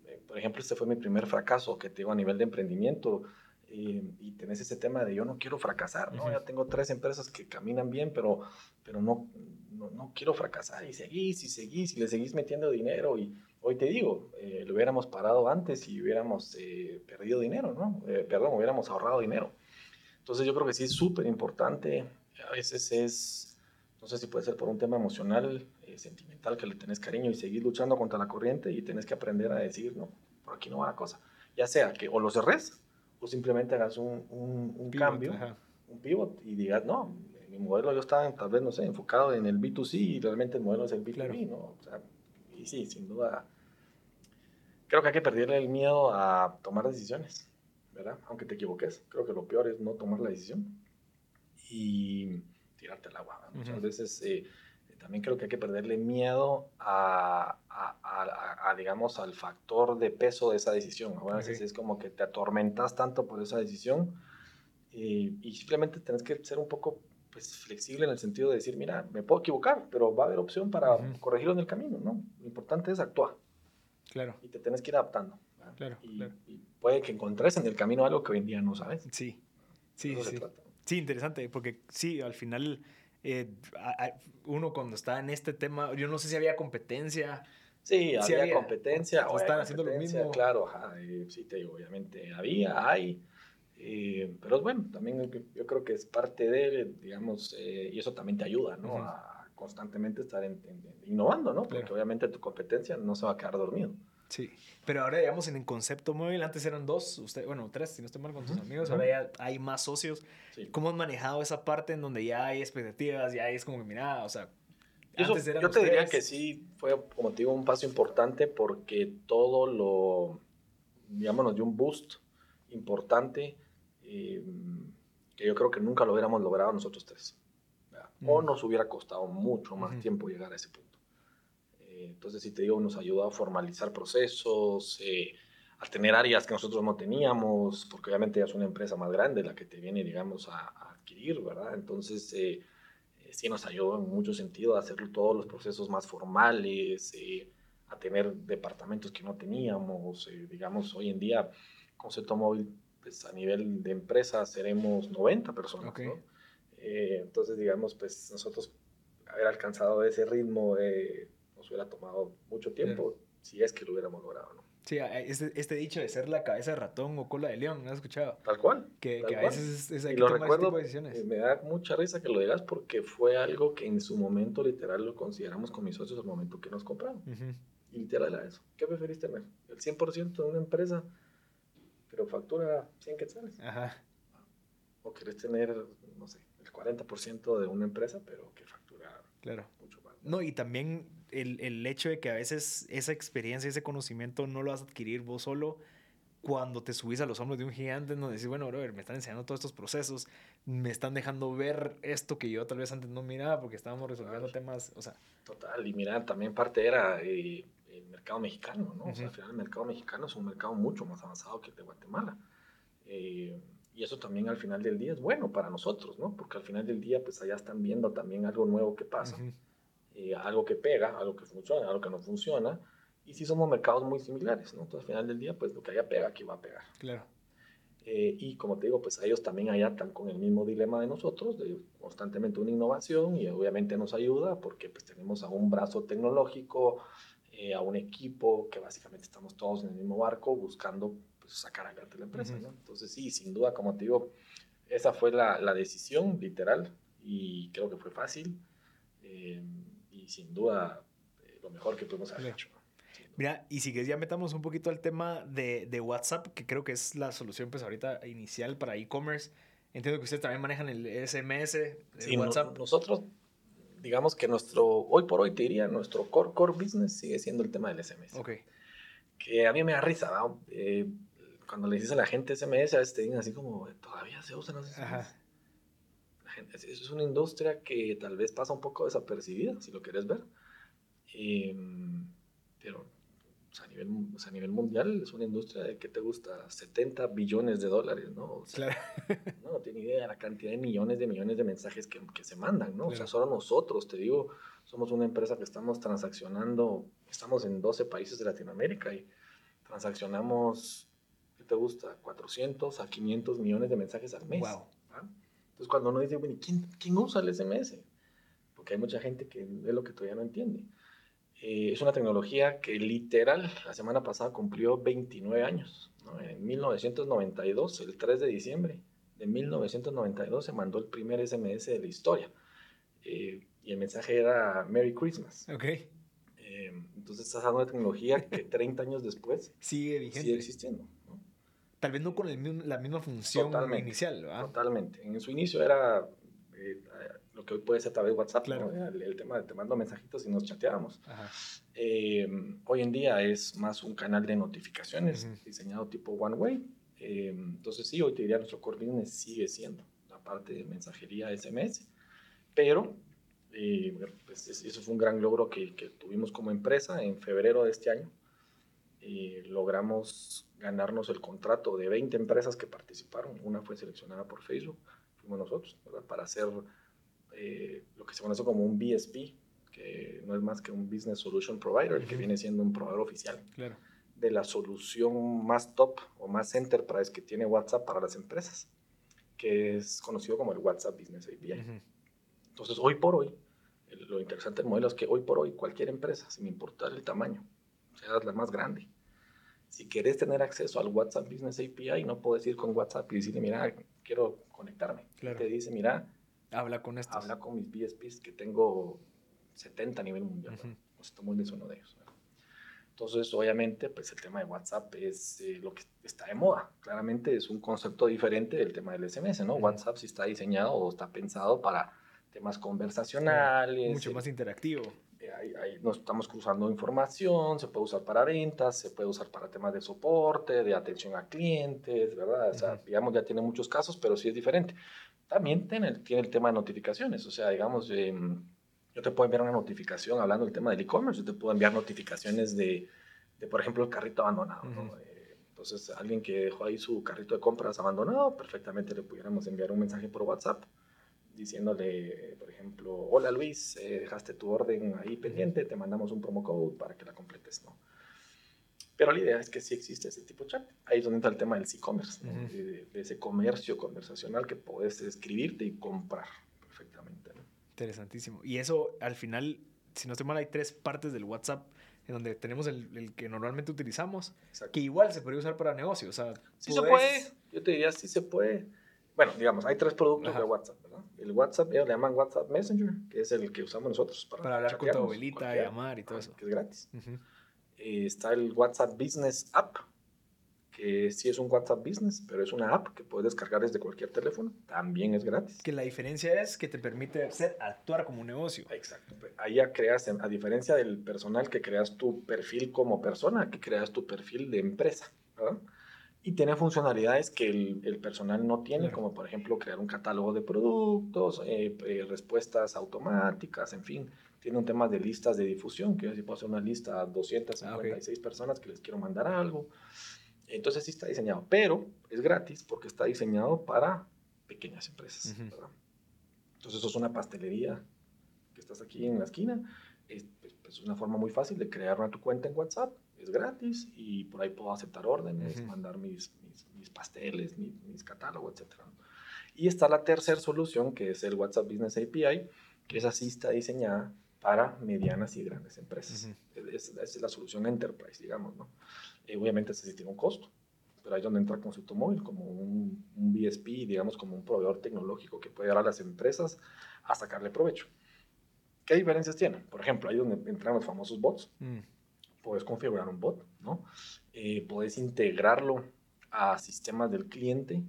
eh, por ejemplo, este fue mi primer fracaso que tengo a nivel de emprendimiento. y tenés ese tema de yo no quiero fracasar, ¿no? Ya tengo tres empresas que caminan bien, pero, pero no, no, no, quiero fracasar. Y seguís y seguís y le seguís metiendo dinero. Y hoy te digo, eh, lo hubiéramos parado antes y hubiéramos eh, perdido dinero, ¿no? perdón, hubiéramos ahorrado dinero. Entonces yo creo que sí es súper importante. A veces es no sé si puede ser por un tema emocional, eh, sentimental, que le tenés cariño y seguir luchando contra la corriente y tenés que aprender a decir, no, por aquí no va la cosa. Ya sea que o lo cerres o simplemente hagas un, un, cambio, un pivot y digas, no, mi modelo yo estaba tal vez, no sé, enfocado en el B2C y realmente el modelo es el B2B, ¿no? O sea, y sí, sin duda, creo que hay que perderle el miedo a tomar decisiones, ¿verdad? Aunque te equivoques, creo que lo peor es no tomar la decisión. Y tirarte al agua. Muchas veces eh, también creo que hay que perderle miedo a, a, digamos, al factor de peso de esa decisión. A veces es como que te atormentas tanto por esa decisión eh, y simplemente tienes que ser un poco pues, flexible en el sentido de decir, mira, me puedo equivocar, pero va a haber opción para corregirlo en el camino, ¿no? Lo importante es actuar. Claro. Y te tienes que ir adaptando. Claro, y, puede que encontres en el camino algo que hoy en día no sabes. Sí, sí, sí. Sí, interesante, porque sí, al final eh, uno cuando está en este tema, yo no sé si había competencia. Sí, había, competencia. O están haciendo lo mismo. Claro, sí, te digo, obviamente había, hay. Eh, pero bueno, también yo creo que es parte de, digamos, eh, y eso también te ayuda, ¿no? A constantemente estar innovando, ¿no? Porque obviamente tu competencia no se va a quedar dormido. Sí, pero ahora digamos en el concepto móvil, antes eran dos, usted, bueno, tres, si no estoy mal con tus amigos, ahora ya hay más socios. ¿Cómo han manejado esa parte en donde ya hay expectativas, ya es como que, mira, o sea, antes eran Yo te diría que sí fue, como te digo, un paso importante porque todo lo, digamos, nos dio un boost importante eh, que yo creo que nunca lo hubiéramos logrado nosotros tres. O nos hubiera costado mucho más tiempo llegar a ese punto. Entonces, si te digo, nos ayudó a formalizar procesos, eh, a tener áreas que nosotros no teníamos, porque obviamente ya es una empresa más grande la que te viene, digamos, a, adquirir, ¿verdad? Entonces, eh, eh, sí nos ayudó en mucho sentido a hacer todos los procesos más formales, a tener departamentos que no teníamos, digamos, hoy en día, Concepto Móvil, pues a nivel de empresa seremos 90 personas, ¿no? entonces, digamos, pues nosotros haber alcanzado ese ritmo de nos hubiera tomado mucho tiempo si es que lo hubiéramos logrado, ¿no? Sí, este, este, dicho de ser la cabeza de ratón o cola de león, ¿no has escuchado? Tal cual. Que, que a veces es, hay que tomar recuerdo, tipo de decisiones. Me da mucha risa que lo digas porque fue algo que en su momento literal lo consideramos con mis socios al momento que nos compraron. Y literal era eso. ¿Qué preferís tener? ¿El 100% de una empresa, pero factura 100 quetzales? Ajá. ¿O querés tener, no sé, el 40% de una empresa, pero que factura claro. mucho más? No, y también el, el, hecho de que a veces esa experiencia, ese conocimiento no lo vas a adquirir vos solo cuando te subís a los hombros de un gigante, no decís, bueno, brother, me están enseñando todos estos procesos, me están dejando ver esto que yo tal vez antes no miraba porque estábamos resolviendo temas, o sea. Total, y mira, también parte era eh, el mercado mexicano, ¿no? O sea, al final el mercado mexicano es un mercado mucho más avanzado que el de Guatemala. Eh, y eso también al final del día es bueno para nosotros, ¿no? Porque al final del día, pues allá están viendo también algo nuevo que pasa. Eh, algo que pega, algo que funciona, algo que no funciona. Y si somos mercados muy similares, ¿no? Entonces, al final del día, pues lo que haya pega, aquí va a pegar. Claro. Eh, y como te digo, pues ellos también allá están con el mismo dilema de nosotros, de constantemente una innovación y obviamente nos ayuda porque pues tenemos a un brazo tecnológico, eh, a un equipo que básicamente estamos todos en el mismo barco buscando pues, sacar adelante la empresa, ¿no? Entonces sí, sin duda, como te digo, esa fue la, la decisión literal y creo que fue fácil. Eh, sin duda eh, lo mejor que pudimos haber hecho. Mira, y si quieres ya metamos un poquito al tema de, de, WhatsApp, que creo que es la solución pues ahorita inicial para e-commerce. Entiendo que ustedes también manejan el SMS, el WhatsApp. nosotros, digamos que nuestro, hoy por hoy te diría, nuestro core, core business sigue siendo el tema del SMS. Ok. Que a mí me da risa, eh, cuando le dices a la gente SMS, a veces te dicen así como, todavía se usan los SMS. Ajá es una industria que tal vez pasa un poco desapercibida, si lo quieres ver. Em, pero a nivel, o sea, a nivel mundial es una industria de que te gusta 70 billones de dólares, ¿no? claro. no, tiene idea de la cantidad de millones de millones de mensajes que, que se mandan, ¿no? O sea, solo nosotros, te digo, somos una empresa que estamos transaccionando, estamos en 12 países de Latinoamérica y transaccionamos, ¿qué te gusta? 400 a 500 millones de mensajes al mes. Wow. Entonces, cuando uno dice, bueno, ¿quién, ¿quién usa el SMS? Porque hay mucha gente que es lo que todavía no entiende. Eh, es una tecnología que literal la semana pasada cumplió 29 años. En 1992, el 3 de diciembre de 1992, se mandó el primer SMS de la historia. Eh, y el mensaje era Merry Christmas. Ok. Eh, entonces estás hablando de tecnología que 30 años después sigue vigente. Sigue existiendo. Tal vez no con el la misma función inicial, ¿verdad? Totalmente. En su inicio era lo que hoy puede ser a través de WhatsApp, el, tema de te mando mensajitos y nos chateábamos. Eh, hoy en día es más un canal de notificaciones diseñado tipo One Way. Eh, entonces sí, hoy te diría nuestro core business sigue siendo la parte de mensajería SMS, pero eh, pues eso fue un gran logro que, que, tuvimos como empresa en febrero de este año. logramos ganarnos el contrato de 20 empresas que participaron. Una fue seleccionada por Facebook, fuimos nosotros, para hacer eh, lo que se conoce como un BSP, que no es más que un Business Solution Provider, que viene siendo un proveedor oficial de la solución más top o más enterprise que tiene WhatsApp para las empresas, que es conocido como el WhatsApp Business API. Entonces, hoy por hoy, lo interesante del modelo es que hoy por hoy cualquier empresa, sin importar el tamaño, sea la más grande, si quieres tener acceso al WhatsApp Business API, no puedes ir con WhatsApp y decirle, mira, quiero conectarme. Te dice, mira, Habla con estos. Habla con mis BSPs que tengo 70 a nivel mundial. Uh -huh. es uno de ellos. Entonces, obviamente, pues el tema de WhatsApp es eh, lo que está de moda. Claramente es un concepto diferente del tema del SMS, ¿no? WhatsApp sí está diseñado o está pensado para temas conversacionales. Mucho eh, más interactivo. Eh, ahí, nos estamos cruzando información, se puede usar para ventas, se puede usar para temas de soporte, de atención a clientes, ¿verdad? O sea, digamos, ya tiene muchos casos, pero sí es diferente también tiene, tiene el tema de notificaciones. O sea, digamos, em, yo te puedo enviar una notificación hablando del tema del e-commerce, yo te puedo enviar notificaciones de, de por ejemplo, el carrito abandonado. Eh, entonces, alguien que dejó ahí su carrito de compras abandonado, perfectamente le pudiéramos enviar un mensaje por WhatsApp diciéndole, por ejemplo, hola Luis, eh, dejaste tu orden ahí pendiente, te mandamos un promo code para que la completes, ¿no? Pero la idea es que sí existe ese tipo de chat. Ahí es donde entra el tema del e-commerce, de, ese comercio conversacional que puedes escribirte y comprar perfectamente. Interesantísimo. Y eso, al final, si no estoy mal, hay tres partes del WhatsApp en donde tenemos el, el que normalmente utilizamos, que igual se podría usar para negocios. O sea, sí se puede. Yo te diría, sí se puede. Bueno, digamos, hay tres productos de WhatsApp, ¿verdad? El WhatsApp, ellos le llaman WhatsApp Messenger, que es el que usamos nosotros para, para hablar con tu abuelita, llamar y todo eso. Que es gratis. Eh, está el WhatsApp Business App, que sí es un WhatsApp Business, pero es una app que puedes descargar desde cualquier teléfono. También es gratis. Que la diferencia es que te permite hacer, actuar como un negocio. Exacto. Ahí ya creas, a diferencia del personal que creas tu perfil como persona, que creas tu perfil de empresa. Y tiene funcionalidades que el, personal no tiene, como por ejemplo crear un catálogo de productos, eh, eh, respuestas automáticas, en fin tiene un tema de listas de difusión, que si puedo hacer una lista a 256 personas que les quiero mandar algo. Entonces sí está diseñado, pero es gratis porque está diseñado para pequeñas empresas. Entonces eso es una pastelería que estás aquí en la esquina. Es, pues, pues, una forma muy fácil de crear una tu cuenta en WhatsApp. Es gratis y por ahí puedo aceptar órdenes, mandar mis, mis, pasteles, mis, mis catálogos, etc. Y está la tercera solución que es el WhatsApp Business API, que esa sí está diseñada para medianas y grandes empresas. Esa es, la solución enterprise, digamos, ¿no? Eh, obviamente ese sí tiene un costo, pero ahí es donde entra Consulto Móvil como un, un, BSP, digamos, como un proveedor tecnológico que puede dar a las empresas a sacarle provecho. ¿Qué diferencias tiene? Por ejemplo, ahí donde entran los famosos bots. Mm. Puedes configurar un bot, ¿no? Eh, puedes integrarlo a sistemas del cliente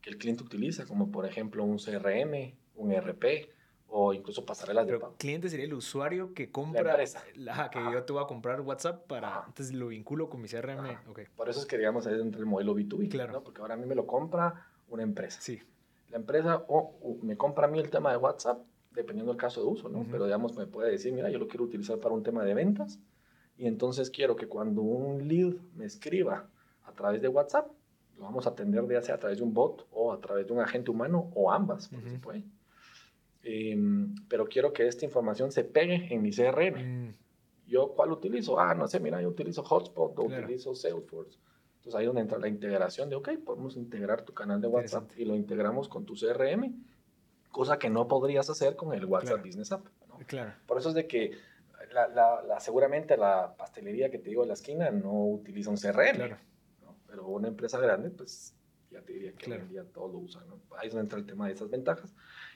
que el cliente utiliza, como por ejemplo un CRM, un ERP, o incluso pasarelas Pero de pago. cliente sería el usuario que compra. La empresa. Ajá, que yo te voy a comprar WhatsApp para. Entonces lo vinculo con mi CRM. Okay. Por eso es que, digamos, ahí entra el modelo B2B. Claro. Porque ahora a mí me lo compra una empresa. Sí. La empresa o, me compra a mí el tema de WhatsApp, dependiendo del caso de uso, ¿no? Pero, digamos, me puede decir, mira, yo lo quiero utilizar para un tema de ventas Y entonces quiero que cuando un lead me escriba a través de WhatsApp, lo vamos a atender ya sea a través de un bot o a través de un agente humano o ambas, por se puede. Em, pero quiero que esta información se pegue en mi CRM. Mm. ¿Yo cuál utilizo? Ah, no sé, mira, yo utilizo Hotspot o utilizo Salesforce. Entonces ahí es donde entra la integración de, ok, podemos integrar tu canal de WhatsApp y lo integramos con tu CRM, cosa que no podrías hacer con el WhatsApp Business App. Claro. Por eso es de que la, la, seguramente la pastelería que te digo en la esquina no utiliza un CRM. Claro. Pero una empresa grande, pues ya te diría que claro. día todo lo usa. Ahí es donde entra el tema de esas ventajas.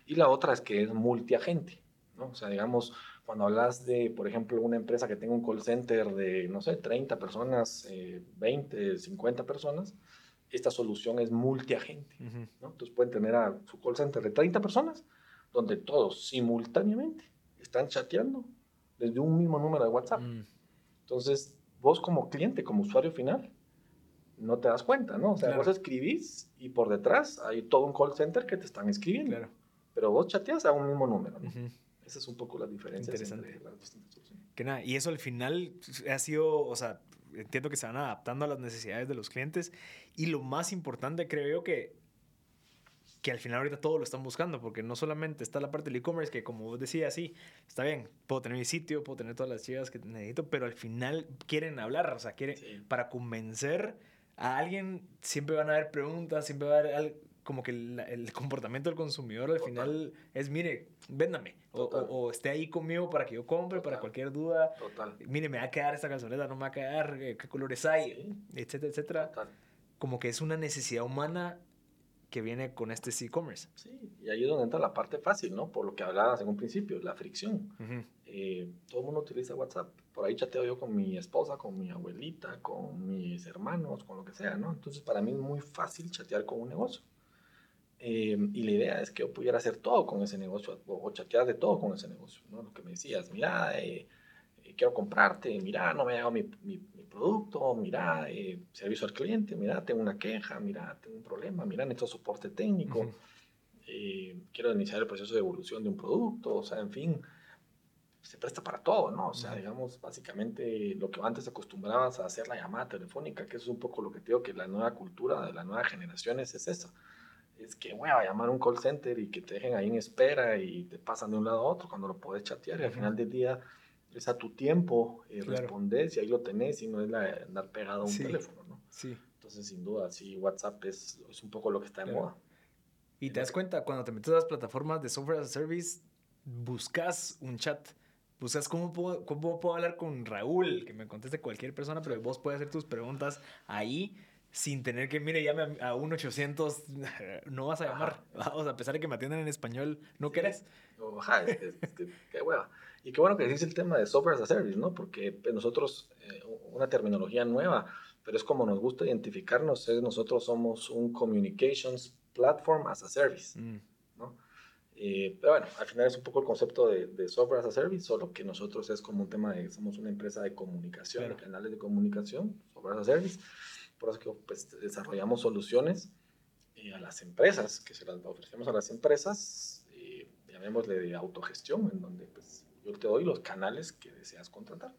Y la otra es que es multiagente. ¿no? O sea, digamos, cuando hablas de, por ejemplo, una empresa que tenga un call center de, no sé, 30 personas, 20, eh, 50 personas, esta solución es multiagente. ¿no? Entonces pueden tener a su call center de 30 personas, donde todos simultáneamente están chateando desde un mismo número de WhatsApp. Mm. Entonces, vos como cliente, como usuario final, no te das cuenta, ¿no? O sea, vos escribís y por detrás hay todo un call center que te están escribiendo. Claro. Pero vos chateas a un mismo número, ¿no? Esa es un poco la diferencia entre las distintas soluciones. Que nada, y eso al final ha sido, o sea, entiendo que se van adaptando a las necesidades de los clientes y lo más importante creo yo que que al final ahorita todo lo están buscando, porque no solamente está la parte del e-commerce, que como vos decías, sí, está bien, puedo tener mi sitio, puedo tener todas las chivas que necesito, pero al final quieren hablar, o sea, quieren, para convencer a alguien, siempre van a haber preguntas, siempre va a haber como que el, comportamiento del consumidor al final es, mire, véndame, o, o, esté ahí conmigo para que yo compre, para cualquier duda, Total. mire, me va a quedar esta calzoneta, no me va a quedar, eh, qué colores hay, etcétera, etcétera. Como que es una necesidad humana que viene con este e-commerce. Sí, y ahí es donde entra la parte fácil, ¿no? Por lo que hablabas en un principio, la fricción. Eh, todo el mundo utiliza WhatsApp. Por ahí chateo yo con mi esposa, con mi abuelita, con mis hermanos, con lo que sea, ¿no? Entonces, para mí es muy fácil chatear con un negocio. Eh, y la idea es que yo pudiera hacer todo con ese negocio, o, chatear de todo con ese negocio, ¿no? Lo que me decías, mira, eh, quiero comprarte, mira, no me ha llegado mi, mi, producto, mira, eh, servicio al cliente, mira, tengo una queja, mira, tengo un problema, mira, necesito soporte técnico, eh, quiero iniciar el proceso de evolución de un producto, o sea, en fin, se presta para todo, ¿no? O sea, digamos, básicamente lo que antes acostumbrabas a hacer la llamada telefónica, que eso es un poco lo que te digo, que la nueva cultura de las nuevas generaciones es eso. Es que, voy a llamar a un call center y que te dejen ahí en espera y te pasan de un lado a otro cuando lo puedes chatear y al final del día es a tu tiempo, y respondes y ahí lo tenés y no es la de andar pegado a un teléfono, ¿no? Sí. Entonces, sin duda, sí, WhatsApp es, es un poco lo que está de moda. Y te das cuenta, cuando te metes a las plataformas de software as a service, buscas un chat. Buscas cómo puedo, cómo puedo hablar con Raúl, que me conteste cualquier persona, pero vos puedes hacer tus preguntas ahí sin tener que, mire, llame a, un 800, no vas a llamar. Sea, a pesar de que me atiendan en español, ¿no querés? Ojalá, qué hueva. Y qué bueno que decís el tema de software as a service, ¿no? Porque pues, nosotros, eh, una terminología nueva, pero es como nos gusta identificarnos, es nosotros somos un communications platform as a service, mm. ¿no? Eh, pero bueno, al final es un poco el concepto de, software as a service, solo que nosotros es como un tema de, somos una empresa de comunicación, canales de comunicación, software as a service, por eso que pues, desarrollamos soluciones eh, a las empresas, que se las ofrecemos a las empresas, llamémosle de autogestión, en donde pues yo te doy los canales que deseas contratar.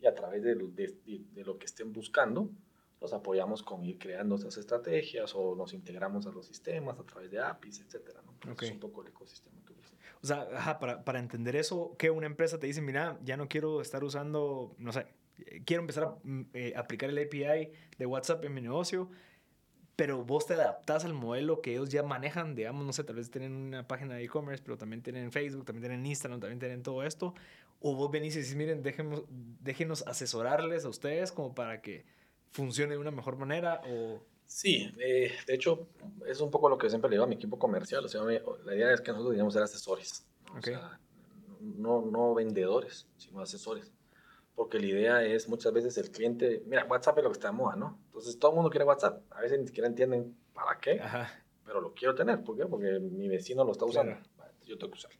Y a través de, de, lo que estén buscando, los apoyamos con ir creando esas estrategias o nos integramos a los sistemas a través de APIs, etcétera. ¿no? Es un poco el ecosistema que O sea, para, para, entender eso, que una empresa te dice, mira, ya no quiero estar usando, no sé, quiero empezar a mm, eh, aplicar el API de WhatsApp en mi negocio pero vos te adaptás al modelo que ellos ya manejan, digamos, no sé, tal vez tienen una página de e-commerce, pero también tienen Facebook, también tienen Instagram, también tienen todo esto, o vos venís y decís, miren, déjenos, déjenos asesorarles a ustedes como para que funcione de una mejor manera, o... Sí, eh, de hecho, es un poco lo que siempre le digo a mi equipo comercial, o sea, la idea es que nosotros deberíamos ser asesores, ¿no? O sea, no, no vendedores, sino asesores porque la idea es muchas veces el cliente, mira, WhatsApp es lo que está de moda, ¿no? Entonces todo el mundo quiere WhatsApp, a veces ni siquiera entienden para qué, pero lo quiero tener, ¿por qué? Porque mi vecino lo está usando, yo tengo que usarlo.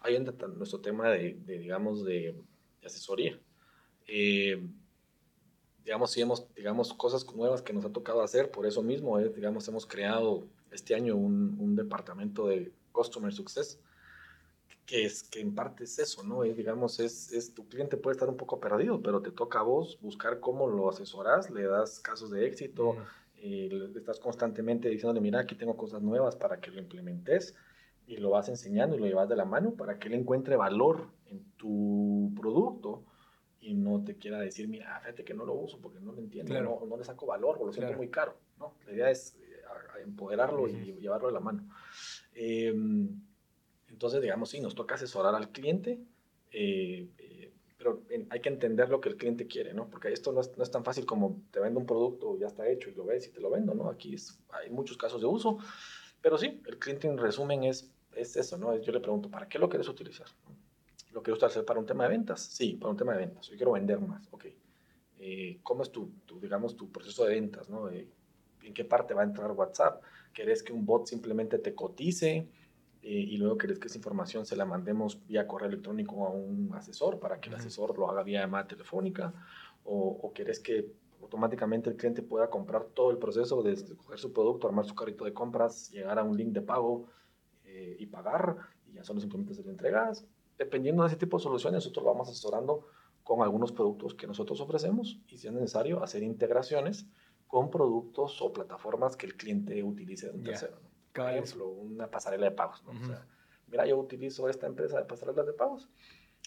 Ahí entra nuestro tema de, digamos, de, asesoría. Eh, digamos, si hemos, digamos, cosas nuevas que nos ha tocado hacer, por eso mismo, eh, digamos, hemos creado este año un, un departamento de Customer Success que es que en parte es eso, ¿no? Digamos, es, es, tu cliente puede estar un poco perdido, pero te toca a vos buscar cómo lo asesoras, le das casos de éxito, y le estás constantemente diciéndole, mira, aquí tengo cosas nuevas para que lo implementes y lo vas enseñando y lo llevas de la mano para que él encuentre valor en tu producto y no te quiera decir, mira, fíjate que no lo uso porque no lo entiendo, no, no, le saco valor o lo siento muy caro, ¿no? La idea es eh, empoderarlo y llevarlo de la mano. Eh, entonces, digamos, sí, nos toca asesorar al cliente, eh, eh, pero hay que entender lo que el cliente quiere, ¿no? Porque esto no es, no es, tan fácil como te vendo un producto, ya está hecho y lo ves y te lo vendo, ¿no? Aquí hay muchos casos de uso, pero sí, el cliente en resumen es, es eso, ¿no? Yo le pregunto, ¿para qué lo quieres utilizar? ¿Lo quieres hacer para un tema de ventas? Sí, para un tema de ventas. Yo quiero vender más, ok. Eh, ¿Cómo es tu, tu, digamos, tu proceso de ventas, ¿no? ¿En qué parte va a entrar WhatsApp? ¿Querés que un bot simplemente te cotice? Eh, y luego querés que esa información se la mandemos vía correo electrónico a un asesor para que el asesor lo haga vía llamada telefónica, o, o querés que automáticamente el cliente pueda comprar todo el proceso de coger su producto, armar su carrito de compras, llegar a un link de pago eh, y pagar, y ya solo simplemente se le entregas. Dependiendo de ese tipo de soluciones, nosotros lo vamos asesorando con algunos productos que nosotros ofrecemos y si es necesario hacer integraciones con productos o plataformas que el cliente utilice de un tercero por ejemplo, una pasarela de pagos. ¿no? o sea, mira, yo utilizo esta empresa de pasarelas de pagos.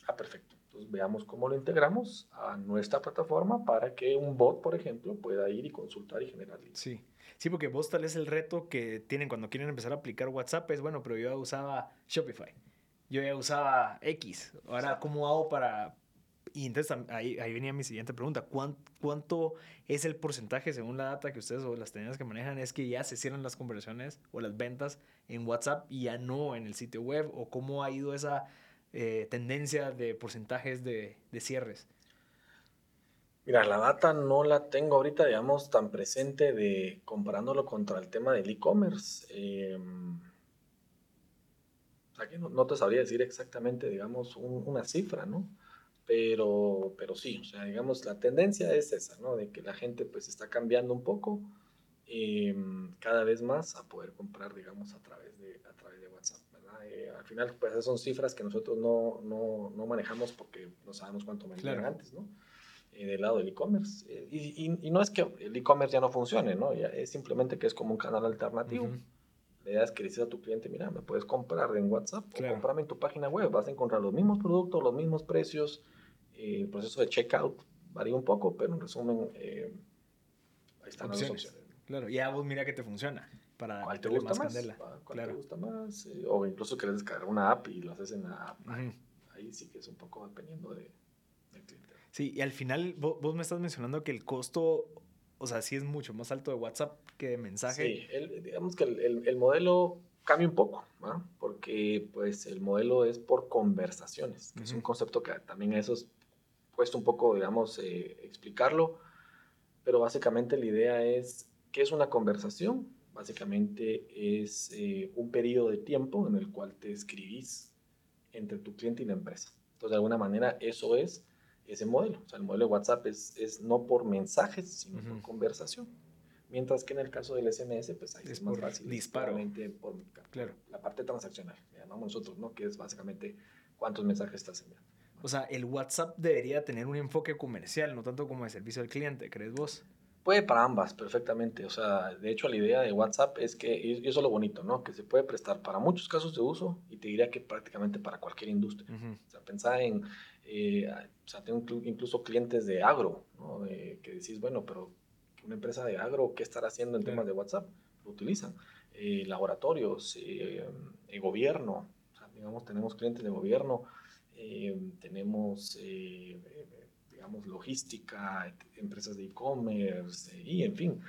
Ah, perfecto. Entonces veamos cómo lo integramos a nuestra plataforma para que un bot, por ejemplo, pueda ir y consultar y generar leads. Sí. Sí, porque vos tal vez el reto que tienen cuando quieren empezar a aplicar WhatsApp es, bueno, pero yo usaba Shopify, yo ya usaba X. Ahora, ¿cómo hago para, y entonces ahí, ahí venía mi siguiente pregunta. ¿Cuánto, es el porcentaje, según la data que ustedes o las tendencias que manejan, es que ya se cierran las conversiones o las ventas en WhatsApp y ya no en el sitio web? ¿O cómo ha ido esa eh, tendencia de porcentajes de, de, cierres? Mira, la data no la tengo ahorita, digamos, tan presente de comparándolo contra el tema del e-commerce. Em, o sea, que no, no, te sabría decir exactamente, digamos, una cifra, ¿no? Pero, pero sí, o sea, digamos, la tendencia es esa, ¿no? De que la gente pues está cambiando un poco em, cada vez más a poder comprar, digamos, a través de, a través de WhatsApp, ¿verdad? Eh, al final, pues esas son cifras que nosotros no, no, no manejamos porque no sabemos cuánto vendían antes, ¿no? Eh, del lado del e-commerce. Eh, y, y, no es que el e-commerce ya no funcione, ¿no? Ya es simplemente que es como un canal alternativo. La idea es que le dices a tu cliente, mira, me puedes comprar en WhatsApp o comprarme en tu página web. Vas a encontrar los mismos productos, los mismos precios, el proceso de checkout varía un poco, pero en resumen, eh, ahí están las opciones. Claro, y a vos mira que te funciona. Para ¿Cuál te gusta más? ¿Cuál te gusta más? Eh, o incluso querés descargar una app y lo haces en la app. Ahí sí que es un poco dependiendo de, del cliente. Sí, y al final vos, me estás mencionando que el costo, o sea, sí es mucho más alto de WhatsApp que de mensaje. Sí, digamos que el, el, modelo cambia un poco, ¿no? porque pues el modelo es por conversaciones, que es un concepto que también eso es cuesta un poco, digamos, eh, explicarlo, pero básicamente la idea es, ¿qué es una conversación? Básicamente es eh, un periodo de tiempo en el cual te escribís entre tu cliente y la empresa. Entonces, de alguna manera, eso es ese modelo. O sea, el modelo de WhatsApp es, es no por mensajes, sino por conversación. Mientras que en el caso del SMS, pues ahí es, más fácil. Disparo. Por, claro. La parte transaccional, llamamos nosotros, ¿no? Que es básicamente cuántos mensajes estás enviando. O sea, el WhatsApp debería tener un enfoque comercial, no tanto como de servicio al cliente, ¿crees vos? Puede para ambas, perfectamente. O sea, de hecho, la idea de WhatsApp es que, y eso es lo bonito, ¿no? Que se puede prestar para muchos casos de uso y te diría que prácticamente para cualquier industria. O sea, pensá en, eh, o sea, tengo incluso clientes de agro, ¿no? que decís, bueno, pero una empresa de agro, ¿qué estará haciendo en temas de WhatsApp? Lo utilizan. Eh, laboratorios, eh, gobierno, o sea, digamos, tenemos clientes de gobierno eh, tenemos, eh, digamos, logística, empresas de e-commerce y, en fin,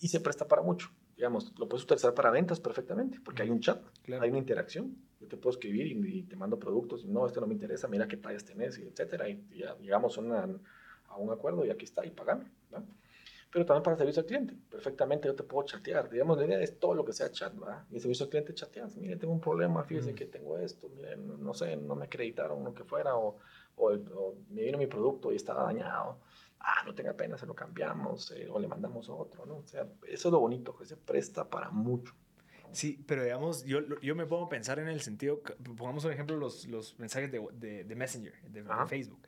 y se presta para mucho. Digamos, lo puedes utilizar para ventas perfectamente, porque hay un chat, hay una interacción. Yo te puedo escribir y, te mando productos, y no, esto no me interesa, mira qué tallas tenés, etcétera, y ya llegamos a, a un acuerdo y aquí está, y pagando. ¿no? pero también para servicio al cliente. Perfectamente yo te puedo chatear. Digamos, la idea es todo lo que sea chat, ¿verdad? Y el servicio al cliente chateas. Mire, tengo un problema, fíjese que tengo esto, mire, no sé, no me acreditaron lo que fuera, o, o, me vino mi producto y estaba dañado. Ah, no tenga pena, se lo cambiamos, eh, o le mandamos otro, ¿no? O sea, eso es lo bonito, que se presta para mucho. Sí, pero digamos, yo, yo me pongo a pensar en el sentido, pongamos un ejemplo, los, los mensajes de, de, de Messenger, de, Facebook,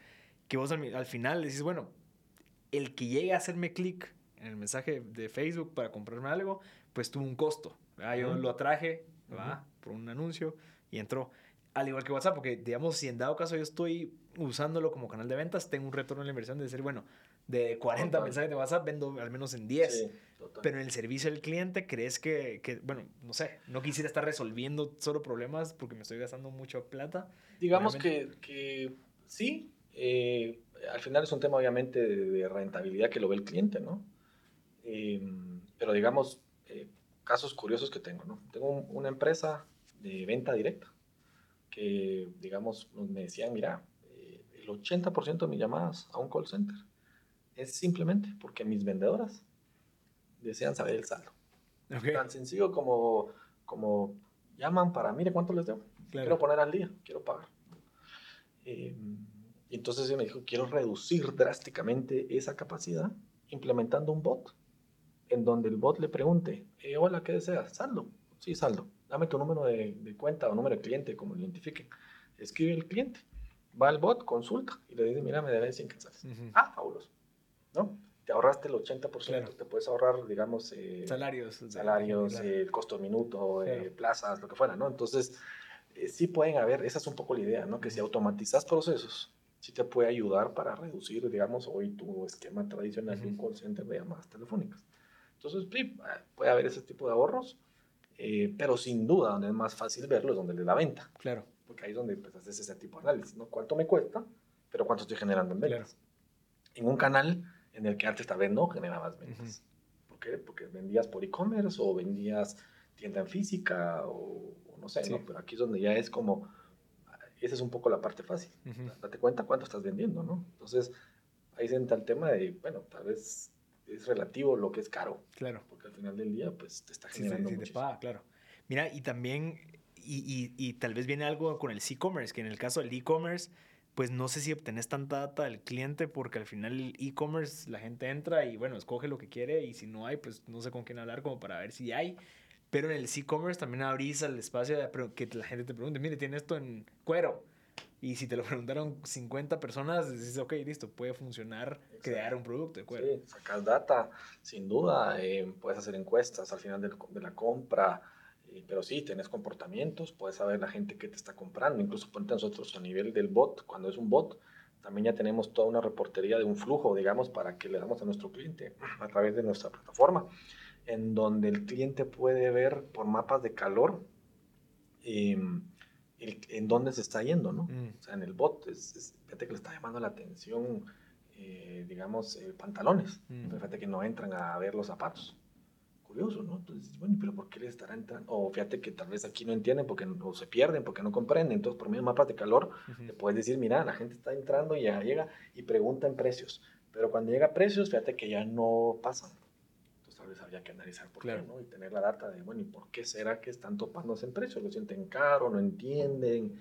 que vos al, al, final decís, bueno, el que llegue a hacerme clic en el mensaje de Facebook para comprarme algo, pues tuvo un costo. Yo lo atraje por un anuncio y entró. Al igual que WhatsApp, porque digamos, si en dado caso yo estoy usándolo como canal de ventas, tengo un retorno en la inversión de decir, bueno, de 40 mensajes de WhatsApp vendo al menos en 10. Pero en el servicio al cliente, ¿crees que, que, bueno, no sé, no quisiera estar resolviendo solo problemas porque me estoy gastando mucha plata? Digamos que, que, sí. Eh, al final es un tema obviamente de, rentabilidad que lo ve el cliente, ¿no? Em, pero digamos, eh, casos curiosos que tengo, ¿no? Tengo una empresa de venta directa que, digamos, me decían, mira, eh, el 80% de mis llamadas a un call center es simplemente porque mis vendedoras desean saber el saldo. Tan sencillo como, como llaman para, mire cuánto les debo. Quiero poner al día, quiero pagar. Eh, y entonces me dijo, quiero reducir drásticamente esa capacidad implementando un bot en donde el bot le pregunte, eh, hola, ¿qué deseas? Saldo. Sí, saldo. Dame tu número de, cuenta o número de cliente, como lo identifiquen. Escribe el cliente. Va al bot, consulta y le dice, mira, me debes 100 quetzales. Ah, fabuloso. ¿no? Te ahorraste el 80%, te puedes ahorrar, digamos, eh, salarios, salarios eh, el costo de minuto, eh, plazas, lo que fuera, ¿no? Entonces, sí pueden haber, esa es un poco la idea, ¿no? Que si automatizas procesos, sí te puede ayudar para reducir, digamos, hoy tu esquema tradicional de un call center de llamadas telefónicas. Entonces, sí, puede haber ese tipo de ahorros, pero sin duda, donde es más fácil verlo es donde le da venta. Claro. Porque ahí es donde pues, haces ese tipo de análisis, ¿no? ¿Cuánto me cuesta? Pero cuánto estoy generando en ventas. En un canal en el que antes tal vez no generabas ventas. ¿Por qué? Porque vendías por e-commerce o vendías tienda en física o, no sé, ¿no? Pero aquí es donde ya es como, esa es un poco la parte fácil. Date cuenta cuánto estás vendiendo, ¿no? Entonces, ahí se entra el tema de, bueno, tal vez es relativo lo que es caro. Claro. Porque al final del día, pues, te está generando sí, sí, claro. Mira, y también, y, y, y tal vez viene algo con el e-commerce, que en el caso del e-commerce, pues no sé si obtenés tanta data del cliente porque al final el e-commerce la gente entra y bueno, escoge lo que quiere y si no hay, pues no sé con quién hablar como para ver si hay. Pero en el e-commerce también abrís el espacio de que la gente te pregunte, mire, tiene esto en cuero. Y si te lo preguntaron 50 personas, dices, ok, listo, puede funcionar crear un producto de cuero. Sí, sacas data, sin duda, eh, puedes hacer encuestas al final de, de la compra, pero sí, tenés comportamientos, puedes saber la gente que te está comprando, incluso ponte nosotros a nivel del bot, cuando es un bot, también ya tenemos toda una reportería de un flujo, digamos, para que le damos a nuestro cliente a través de nuestra plataforma, en donde el cliente puede ver por mapas de calor em, en dónde se está yendo, ¿no? Mm. O sea, en el bot, es, fíjate que le está llamando la atención, eh, digamos, eh, pantalones, mm. fíjate que no entran a ver los zapatos curioso, ¿no? Entonces, bueno, pero ¿por qué les estará entrando? O fíjate que tal vez aquí no entienden porque o se pierden, porque no comprenden. Entonces, por medio de mapas de calor, le puedes decir, mira, la gente está entrando y ya llega y pregunta en precios. Pero cuando llega a precios, fíjate que ya no pasan. Entonces, tal vez habría que analizar por qué, ¿no? Y tener la data de, bueno, ¿y por qué será que están topándose en precios? ¿Lo sienten caro? ¿No entienden?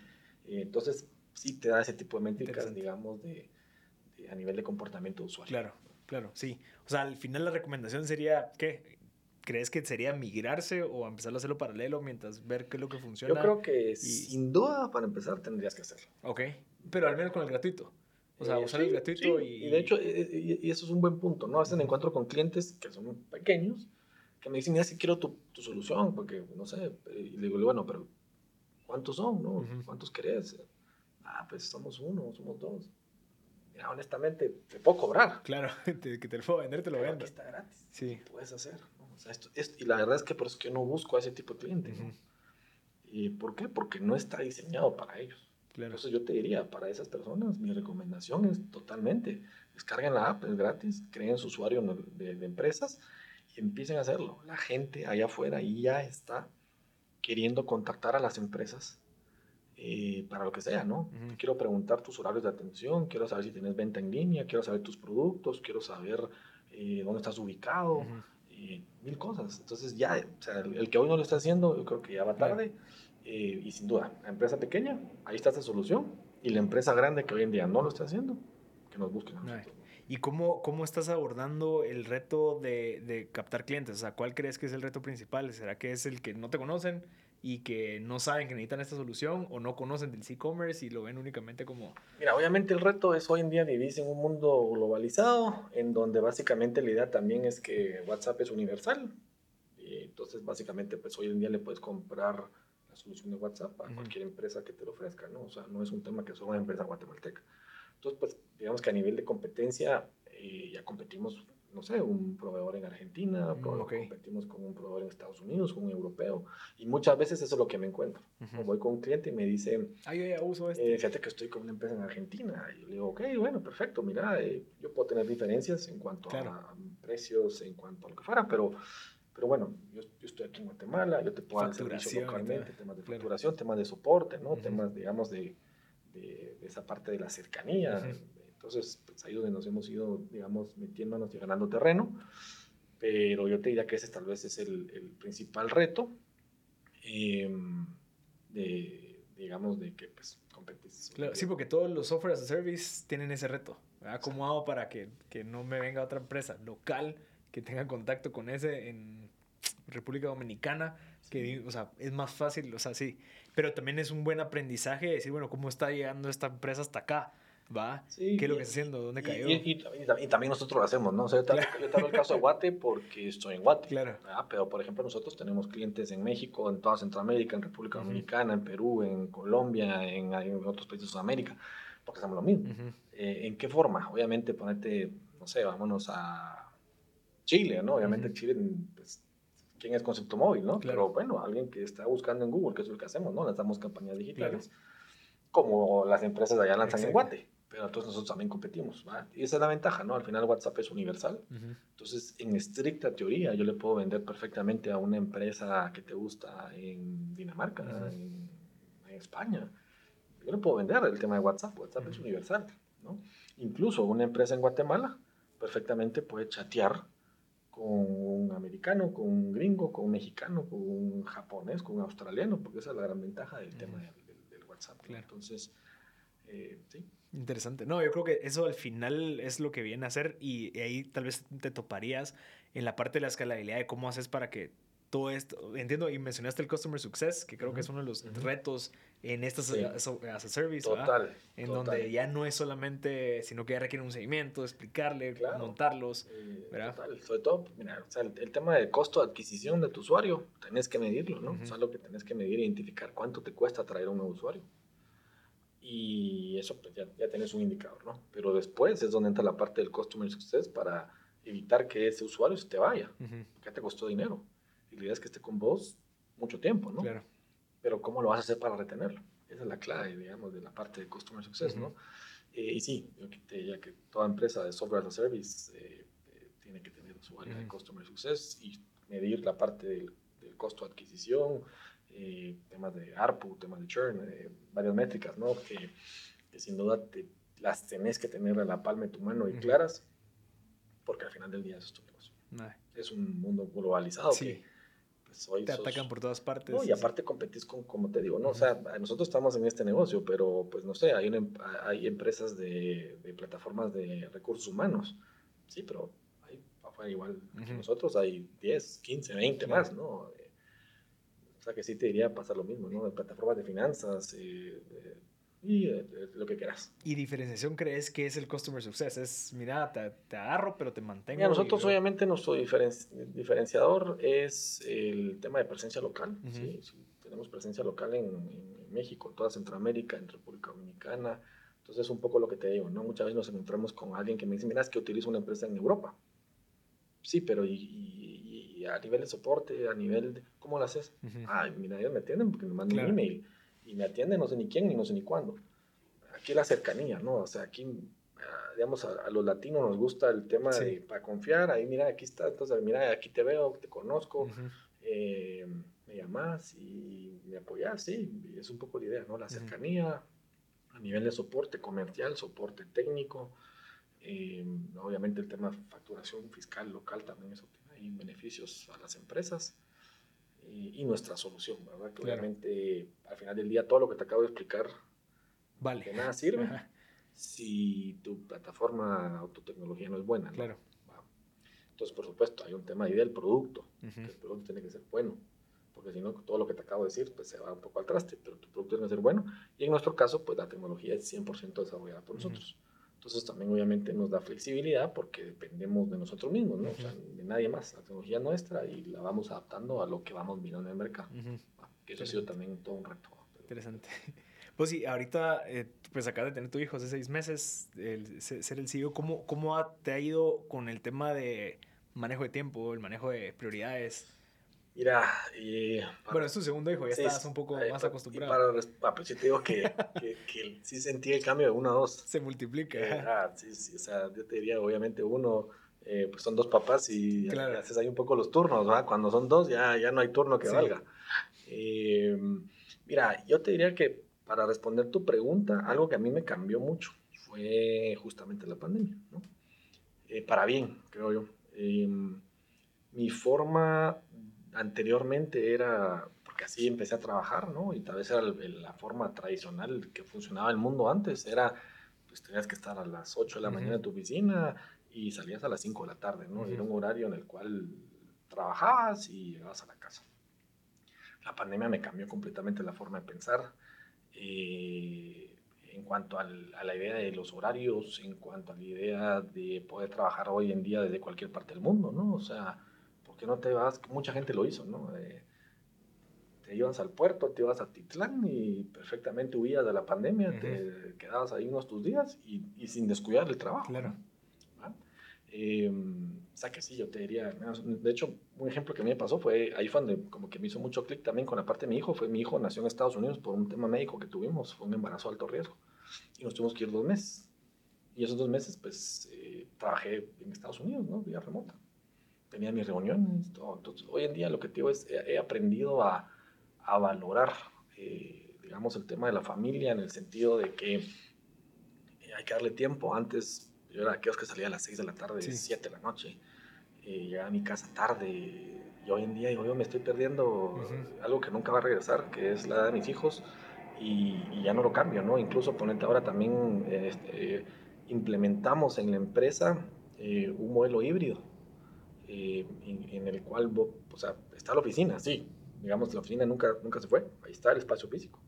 Eh, entonces, sí te da ese tipo de métricas, digamos, de, a nivel de comportamiento de usuario. Claro, claro, sí. O sea, al final la recomendación sería, ¿qué? ¿Crees que sería migrarse o empezar a hacerlo paralelo mientras ver qué es lo que funciona? Yo creo que sin duda para empezar tendrías que hacerlo. Ok, pero al menos con el gratuito. O sea, eh, usar el gratuito y... Y de hecho, eh, eh, y, eso es un buen punto, ¿no? A veces me encuentro con clientes que son pequeños, que me dicen, mira, si quiero tu, tu, solución, porque, no sé, y le digo, bueno, pero ¿cuántos son, no? ¿Cuántos querés? Ah, pues somos uno, somos dos. Mira, honestamente, te puedo cobrar. Claro, que te lo puedo vender, te lo vendo. Aquí está gratis. Sí. Puedes hacer esto, y la verdad es que por eso que yo no busco a ese tipo de cliente. ¿Y por qué? Porque no está diseñado para ellos. Entonces yo te diría, para esas personas, mi recomendación es totalmente, descarguen la app, es gratis, creen su usuario de, empresas y empiecen a hacerlo. La gente allá afuera ya está queriendo contactar a las empresas eh, para lo que sea, ¿no? Quiero preguntar tus horarios de atención, quiero saber si tienes venta en línea, quiero saber tus productos, quiero saber eh, dónde estás ubicado, mil cosas. Entonces ya, o sea, el, que hoy no lo está haciendo, yo creo que ya va tarde. Eh, y sin duda, la empresa pequeña, ahí está esta solución. Y la empresa grande que hoy en día no lo está haciendo, que nos busquen a. ¿Y cómo, cómo estás abordando el reto de, de, captar clientes? O sea, ¿cuál crees que es el reto principal? ¿Será que es el que no te conocen y que no saben que necesitan esta solución o no conocen del e-commerce y lo ven únicamente como... Mira, obviamente el reto es hoy en día vivir en un mundo globalizado en donde básicamente la idea también es que WhatsApp es universal. Y entonces básicamente pues hoy en día le puedes comprar la solución de WhatsApp a cualquier empresa que te lo ofrezca, ¿no? O sea, no es un tema que solo una empresa guatemalteca. Entonces, pues digamos que a nivel de competencia eh, ya competimos no sé, un proveedor en Argentina, mm, competimos con un proveedor en Estados Unidos, con un europeo, y muchas veces eso es lo que me encuentro. Voy con un cliente y me dice, yo ya uso este. Eh, fíjate que estoy con una empresa en Argentina, y yo le digo, ok, bueno, perfecto, mira, eh, yo puedo tener diferencias en cuanto a precios, en cuanto a lo que fuera, pero... Pero bueno, yo, estoy aquí en Guatemala, yo te puedo dar servicio localmente, temas de facturación, temas de soporte, ¿no? Temas, digamos, de, de, esa parte de la cercanía, entonces, pues ahí donde nos hemos ido, digamos, metiéndonos y ganando terreno. Pero yo te diría que ese tal vez es el, el principal reto, em, de, digamos, de que pues competís. Claro, sí, porque todos los software as a service tienen ese reto. ¿Cómo hago para que, que no me venga otra empresa local que tenga contacto con ese en República Dominicana? Que, o sea, es más fácil, o sea, sí. Pero también es un buen aprendizaje decir, bueno, ¿cómo está llegando esta empresa hasta acá? ¿Va? ¿Qué es lo que está haciendo? ¿Dónde cayó? Y, también nosotros lo hacemos, ¿no? O sea, yo, te, el caso de Guate porque estoy en Guate. Claro. Pero, por ejemplo, nosotros tenemos clientes en México, en toda Centroamérica, en República Dominicana, en Perú, en Colombia, en, otros países de Sudamérica, porque hacemos lo mismo. Eh, ¿En qué forma? Obviamente, ponerte, no sé, vámonos a Chile, ¿no? Obviamente, Chile, pues, ¿quién es Concepto Móvil, no? Pero bueno, alguien que está buscando en Google, que es lo que hacemos, ¿no? Lanzamos campañas digitales. Como las empresas allá lanzan en Guate pero entonces nosotros también competimos. Y esa es la ventaja, ¿no? Al final WhatsApp es universal. Entonces, en estricta teoría, yo le puedo vender perfectamente a una empresa que te gusta en Dinamarca, en, España. Yo le puedo vender el tema de WhatsApp. WhatsApp es universal, ¿no? Incluso una empresa en Guatemala perfectamente puede chatear con un americano, con un gringo, con un mexicano, con un japonés, con un australiano, porque esa es la gran ventaja del tema del, WhatsApp. Entonces, eh, sí. Interesante. No, yo creo que eso al final es lo que viene a hacer y ahí tal vez te toparías en la parte de la escalabilidad de cómo haces para que todo esto, entiendo, y mencionaste el Customer Success, que creo que es uno de los retos en estas as, a service, total, En donde ya no es solamente, sino que ya requiere un seguimiento, explicarle, montarlos, eh, Total. Sobre todo, mira, o sea, el, tema del costo de adquisición de tu usuario, tenés que medirlo, ¿no? O sea, lo que tenés que medir identificar cuánto te cuesta traer un nuevo usuario y eso pues ya, ya tienes un indicador, ¿no? Pero después es donde entra la parte del customer success para evitar que ese usuario se te vaya, que te costó dinero. Y la idea es que esté con vos mucho tiempo, ¿no? Claro. Pero ¿cómo lo vas a hacer para retenerlo? Esa es la clave, digamos, de la parte de customer success, ¿no? Eh, y sí, yo te diría que toda empresa de software as a service eh, eh, tiene que tener su área de customer success y medir la parte del, del costo de adquisición, eh, temas de ARPU, temas de churn, eh, varias métricas, ¿no? Que, sin duda te, las tenés que tener a la palma de tu mano y claras, porque al final del día eso es tu negocio. Es un mundo globalizado sí. que pues, hoy te atacan por todas partes. No, y aparte competís con, como te digo, ¿no? O sea, nosotros estamos en este negocio, pero pues no sé, hay, una, hay empresas de, de plataformas de recursos humanos, sí, pero hay afuera igual que nosotros hay 10, 15, 20 más, ¿no? Sea que sí te diría pasar lo mismo, ¿no? De plataformas de finanzas eh, y eh, lo que quieras. ¿Y diferenciación crees que es el customer success? Es, mira, te, agarro, pero te mantengo. Mira, nosotros obviamente nuestro diferenciador es el tema de presencia local. ¿sí? Tenemos presencia local en, en, México, en toda Centroamérica, en República Dominicana. Entonces es un poco lo que te digo, ¿no? Muchas veces nos encontramos con alguien que me dice, mira, es que utilizo una empresa en Europa. Sí, pero y a nivel de soporte, a nivel de, ¿cómo lo haces? Ay, mira, ellos me atienden porque me mandan un email y me atienden no sé ni quién ni no sé ni cuándo. Aquí la cercanía, ¿no? O sea, aquí, ah, digamos, a, los latinos nos gusta el tema de para confiar, ahí mira, aquí está, entonces mira, aquí te veo, te conozco, eh, me llamas y me apoyas, sí, es un poco la idea, ¿no? La cercanía a nivel de soporte comercial, soporte técnico, eh, obviamente el tema de facturación fiscal local también es y beneficios a las empresas y, nuestra solución, ¿verdad? Que obviamente al final del día todo lo que te acabo de explicar vale. que nada sirve si tu plataforma o tu tecnología no es buena. Claro. Entonces, por supuesto, hay un tema ahí del producto, que el producto tiene que ser bueno, porque si no, todo lo que te acabo de decir, pues se va un poco al traste, pero tu producto tiene que ser bueno, y en nuestro caso, pues la tecnología es 100% desarrollada por nosotros. Entonces, también obviamente nos da flexibilidad porque dependemos de nosotros mismos, ¿no? O sea, de nadie más, la tecnología nuestra y la vamos adaptando a lo que vamos mirando en el mercado. Que eso ha sido también todo un reto. Interesante. Pues sí, ahorita, eh, pues acabas de tener tu hijo hace seis meses, el, ser el CEO, ¿cómo, cómo te ha ido con el tema de manejo de tiempo, el manejo de prioridades? Mira, y... bueno, es tu segundo hijo, ya estás un poco más acostumbrado. para, para, pues, yo te digo que, que, sí sentí el cambio de uno a dos. Se multiplica. Eh, ah, sí, sí, o sea, yo te diría, obviamente uno, eh, pues son dos papás y haces ahí un poco los turnos, ¿va? Cuando son dos ya, ya no hay turno que valga. Eh, mira, yo te diría que para responder tu pregunta, algo que a mí me cambió mucho fue justamente la pandemia, ¿no? Eh, para bien, creo yo. Em, mi forma anteriormente era, porque así empecé a trabajar, ¿no? Y tal vez era la forma tradicional que funcionaba el mundo antes, era, pues tenías que estar a las 8 de la mañana en tu oficina y salías a las 5 de la tarde, ¿no? Era un horario en el cual trabajabas y llegabas a la casa. La pandemia me cambió completamente la forma de pensar eh, en cuanto a la idea de los horarios, en cuanto a la idea de poder trabajar hoy en día desde cualquier parte del mundo, ¿no? O sea, ¿por qué no te vas? Mucha gente lo hizo, ¿no? Eh, te ibas al puerto, te ibas a Titlán y perfectamente huías de la pandemia, te quedabas ahí unos tus días y, sin descuidar el trabajo. Claro. Eh, o sea que sí, yo te diría, de hecho, un ejemplo que me pasó fue, ahí fue donde como que me hizo mucho clic también con la parte de mi hijo, fue mi hijo nació en Estados Unidos por un tema médico que tuvimos, fue un embarazo de alto riesgo, y nos tuvimos que ir dos meses. Y esos dos meses, pues, eh, trabajé en Estados Unidos, ¿no? Vía remota. Tenía mis reuniones, todo. Entonces, hoy en día lo que te digo es, he, aprendido a, a valorar, eh, digamos, el tema de la familia en el sentido de que hay que darle tiempo. Antes yo era aquellos que salía a las 6 de la tarde, 7 de la noche, y llegaba a mi casa tarde. Y hoy en día yo me estoy perdiendo algo que nunca va a regresar, que es la edad de mis hijos, y, ya no lo cambio, ¿no? Incluso ponente ahora también este, implementamos en la empresa eh, un modelo híbrido, eh, en, el cual, o sea, está la oficina, sí, digamos, la oficina nunca, nunca se fue, ahí está el espacio físico,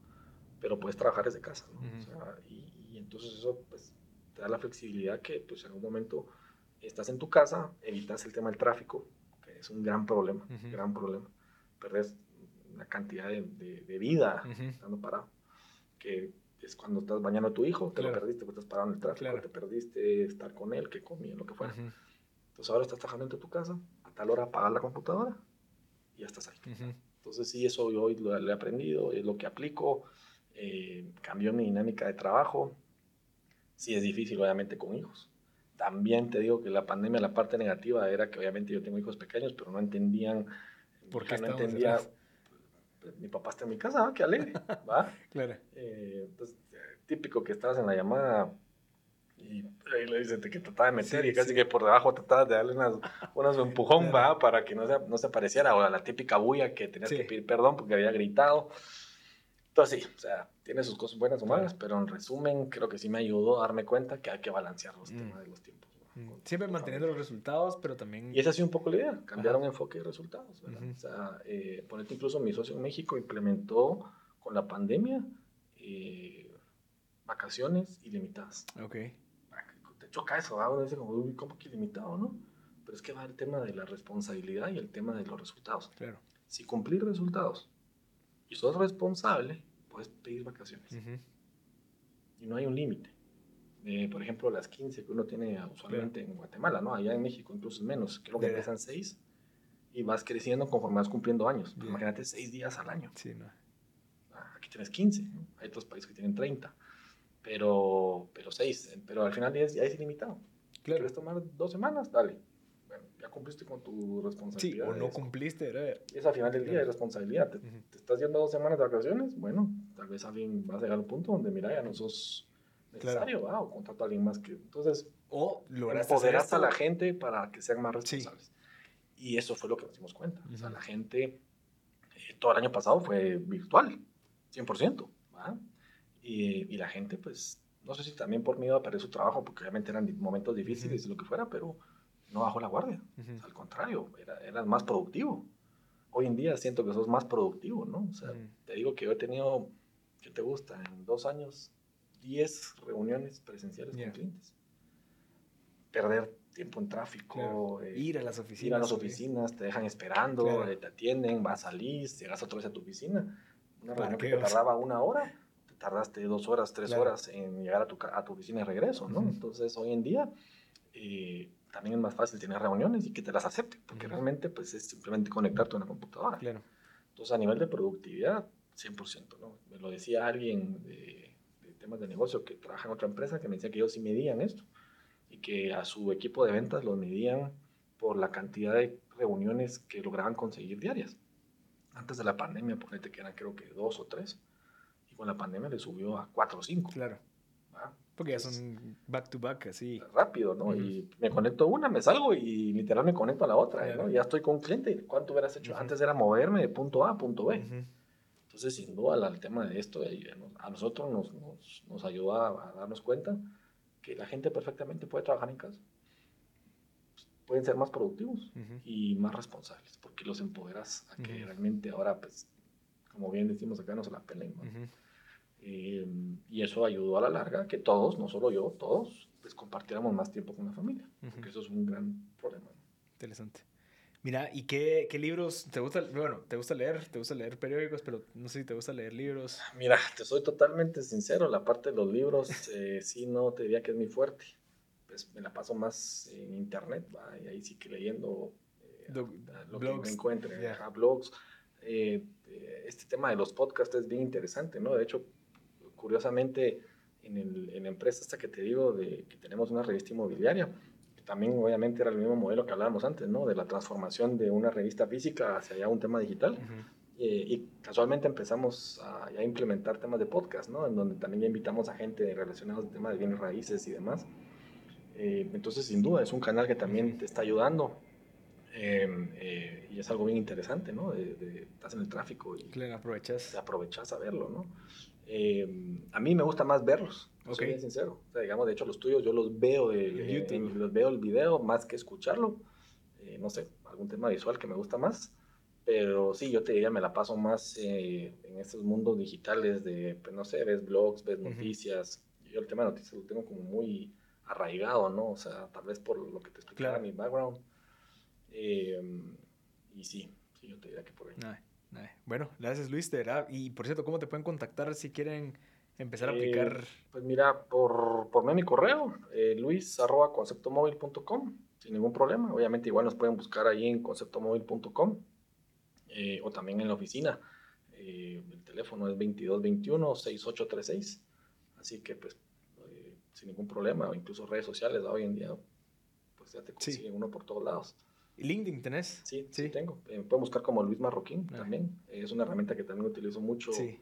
pero puedes trabajar desde casa, ¿no? o sea, y, y, entonces eso, pues, te da la flexibilidad que pues en un momento estás en tu casa, evitas el tema del tráfico, que es un gran problema, gran problema. Perdes una cantidad de, de, vida estando parado, que es cuando estás bañando a tu hijo, te lo perdiste porque estás parado en el tráfico, te perdiste estar con él, que comía, lo que fuera. Entonces ahora estás trabajando en tu casa, a tal hora apagas la computadora y ya estás ahí. Entonces sí, eso yo hoy lo, he aprendido, es lo que aplico, eh, cambió mi dinámica de trabajo, sí es difícil, obviamente, con hijos. También te digo que la pandemia, la parte negativa era que obviamente yo tengo hijos pequeños, pero no entendían, ¿por qué no entendía, pues, mi papá está en mi casa, ¿va? qué alegre, ¿va? claro. Eh, entonces, típico que estabas en la llamada y ahí le dicen que trataba de meter y casi que por debajo tratabas de darle unas, unas empujón, ¿va? Para que no se, no se apareciera, o la típica bulla que tenías que pedir perdón porque había gritado. Entonces sí, o sea, tiene sus cosas buenas o malas, pero en resumen creo que sí me ayudó a darme cuenta que hay que balancear los mm. temas de los tiempos. Mm. Siempre manteniendo los resultados, pero también... Y esa ha sido un poco la idea, cambiar un enfoque de resultados. ¿verdad? O sea, eh, ponerte incluso mi socio en México implementó con la pandemia eh, vacaciones ilimitadas. Ok. Choca eso. Uno dice como, uy, ¿cómo que ilimitado, no? Pero es que va el tema de la responsabilidad y el tema de los resultados. Claro. Si cumplir resultados y sos responsable, puedes pedir vacaciones. Y no hay un límite. Eh, por ejemplo, las 15 que uno tiene usualmente en Guatemala, ¿no? Allá en México incluso es menos. Creo que empiezan 6 y vas creciendo conforme vas cumpliendo años. Imagínate 6 días al año. Sí, no. Ah, aquí tienes 15, Hay otros países que tienen 30. Pero, pero 6. Pero al final ya es, ya es ilimitado. Claro. ¿Quieres tomar dos semanas? Dale ya cumpliste con tu responsabilidad. Sí, o no cumpliste, era... Es al final del día de responsabilidad. Te, estás yendo dos semanas de vacaciones, bueno, tal vez alguien va a llegar a un punto donde, mira, ya no sos necesario, o contrato a alguien más que... Entonces, o empoderaste a la gente para que sean más responsables. Y eso fue lo que nos dimos cuenta. O sea, la gente, eh, todo el año pasado fue virtual, 100%, ¿va? Y, y la gente, pues, no sé si también por miedo a perder su trabajo, porque obviamente eran momentos difíciles y lo que fuera, pero no bajó la guardia. al contrario, era, eras más productivo. Hoy en día siento que sos más productivo, ¿no? O sea, te digo que yo he tenido, ¿qué te gusta? En dos años, 10 reuniones presenciales con clientes. Perder tiempo en tráfico. Eh, ir a las oficinas. Ir a las oficinas, te dejan esperando, eh, te atienden, vas a salir, llegas otra vez a tu oficina. Una reunión que te tardaba una hora, tardaste dos horas, tres horas en llegar a tu, a tu oficina y regreso, ¿no? Entonces, hoy en día eh, también es más fácil tener reuniones y que te las acepten, porque realmente pues, es simplemente conectarte a una computadora. Claro. Entonces, a nivel de productividad, 100%, ¿no? Me lo decía alguien de, de temas de negocio que trabaja en otra empresa que me decía que ellos sí medían esto y que a su equipo de ventas lo medían por la cantidad de reuniones que lograban conseguir diarias. Antes de la pandemia, ponete que eran creo que dos o tres, con la pandemia le subió a cuatro o cinco. Claro. Porque ya son back to back, así. Rápido, ¿no? Y me conecto a una, me salgo y literal me conecto a la otra, ¿no? Ya estoy con un cliente. ¿Cuánto hubieras hecho? Antes era moverme de punto A a punto B. Entonces, sin duda, el tema de esto a nosotros nos, nos, nos ayudó a, darnos cuenta que la gente perfectamente puede trabajar en casa. Pueden ser más productivos y más responsables, porque los empoderas a que realmente ahora, pues, como bien decimos acá, no se la peleen. Eh, y eso ayudó a la larga que todos, no solo yo, todos, pues compartiéramos más tiempo con la familia, porque eso es un gran problema. Interesante. Mira, ¿y qué, qué, libros te gusta? Bueno, te gusta leer, te gusta leer periódicos, pero no sé si te gusta leer libros. Mira, te soy totalmente sincero, la parte de los libros eh, sí no te diría que es muy fuerte. Pues me la paso más en internet, y ahí sí que leyendo eh, lo que me encuentre, blogs. Eh, este tema de los podcasts es bien interesante, ¿no? De hecho, curiosamente, en, el, en la empresa esta que te digo, de que tenemos una revista inmobiliaria, también obviamente era el mismo modelo que hablábamos antes, ¿no? De la transformación de una revista física hacia ya un tema digital. Eh, y casualmente empezamos a, implementar temas de podcast, ¿no? En donde también ya invitamos a gente relacionada al tema de bienes raíces y demás. Eh, entonces, sin duda, es un canal que también te está ayudando. Em, eh, y es algo bien interesante, ¿no? De, estás en el tráfico y claro, aprovechas. aprovechas a verlo, ¿no? Em, a mí me gusta más verlos, okay. soy bien sincero. O sea, digamos, de hecho, los tuyos yo los veo el, YouTube. los veo el video más que escucharlo. Eh, no sé, algún tema visual que me gusta más. Pero sí, yo te diría, me la paso más eh, en estos mundos digitales de, pues, no sé, ves blogs, ves noticias. Yo el tema de noticias lo tengo como muy arraigado, ¿no? O sea, tal vez por lo que te explicaba mi background. Em, y sí, sí, yo te diría que por ahí. Bueno, gracias Luis, de verdad. Y por cierto, ¿cómo te pueden contactar si quieren empezar a aplicar? Eh, pues mira, por, por mi correo, eh, luis arroba conceptomóvil.com, sin ningún problema. Obviamente igual nos pueden buscar ahí en conceptomóvil.com eh, o también en la oficina. Eh, el teléfono es 2221-6836. Así que pues sin ningún problema, o incluso redes sociales hoy en día, pues ya te consiguen uno por todos lados. LinkedIn tenés? Sí, sí, tengo. Eh, pueden buscar como Luis Marroquín ah. también. es una herramienta que también utilizo mucho eh,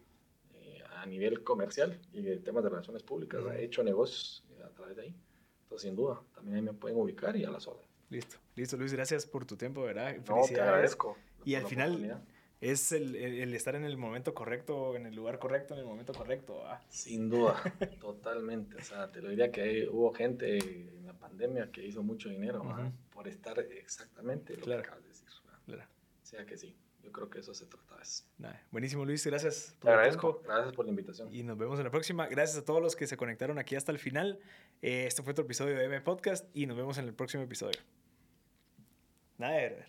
a nivel comercial y de temas de relaciones públicas. He hecho negocios eh, a través de ahí. Entonces, sin duda, también ahí me pueden ubicar y a las órdenes. Listo, listo, Luis. Gracias por tu tiempo, ¿verdad? No, te agradezco. Y al final es el, el, estar en el momento correcto, en el lugar correcto, en el momento correcto. Sin duda, totalmente. O sea, te lo diría que hubo gente en la pandemia que hizo mucho dinero por estar exactamente lo que acabas de decir. Claro. O sea que sí, yo creo que eso se trata de buenísimo, Luis. Gracias. Por te agradezco. Gracias por la invitación. Y nos vemos en la próxima. Gracias a todos los que se conectaron aquí hasta el final. Eh, este fue otro episodio de M Podcast y nos vemos en el próximo episodio. Nada,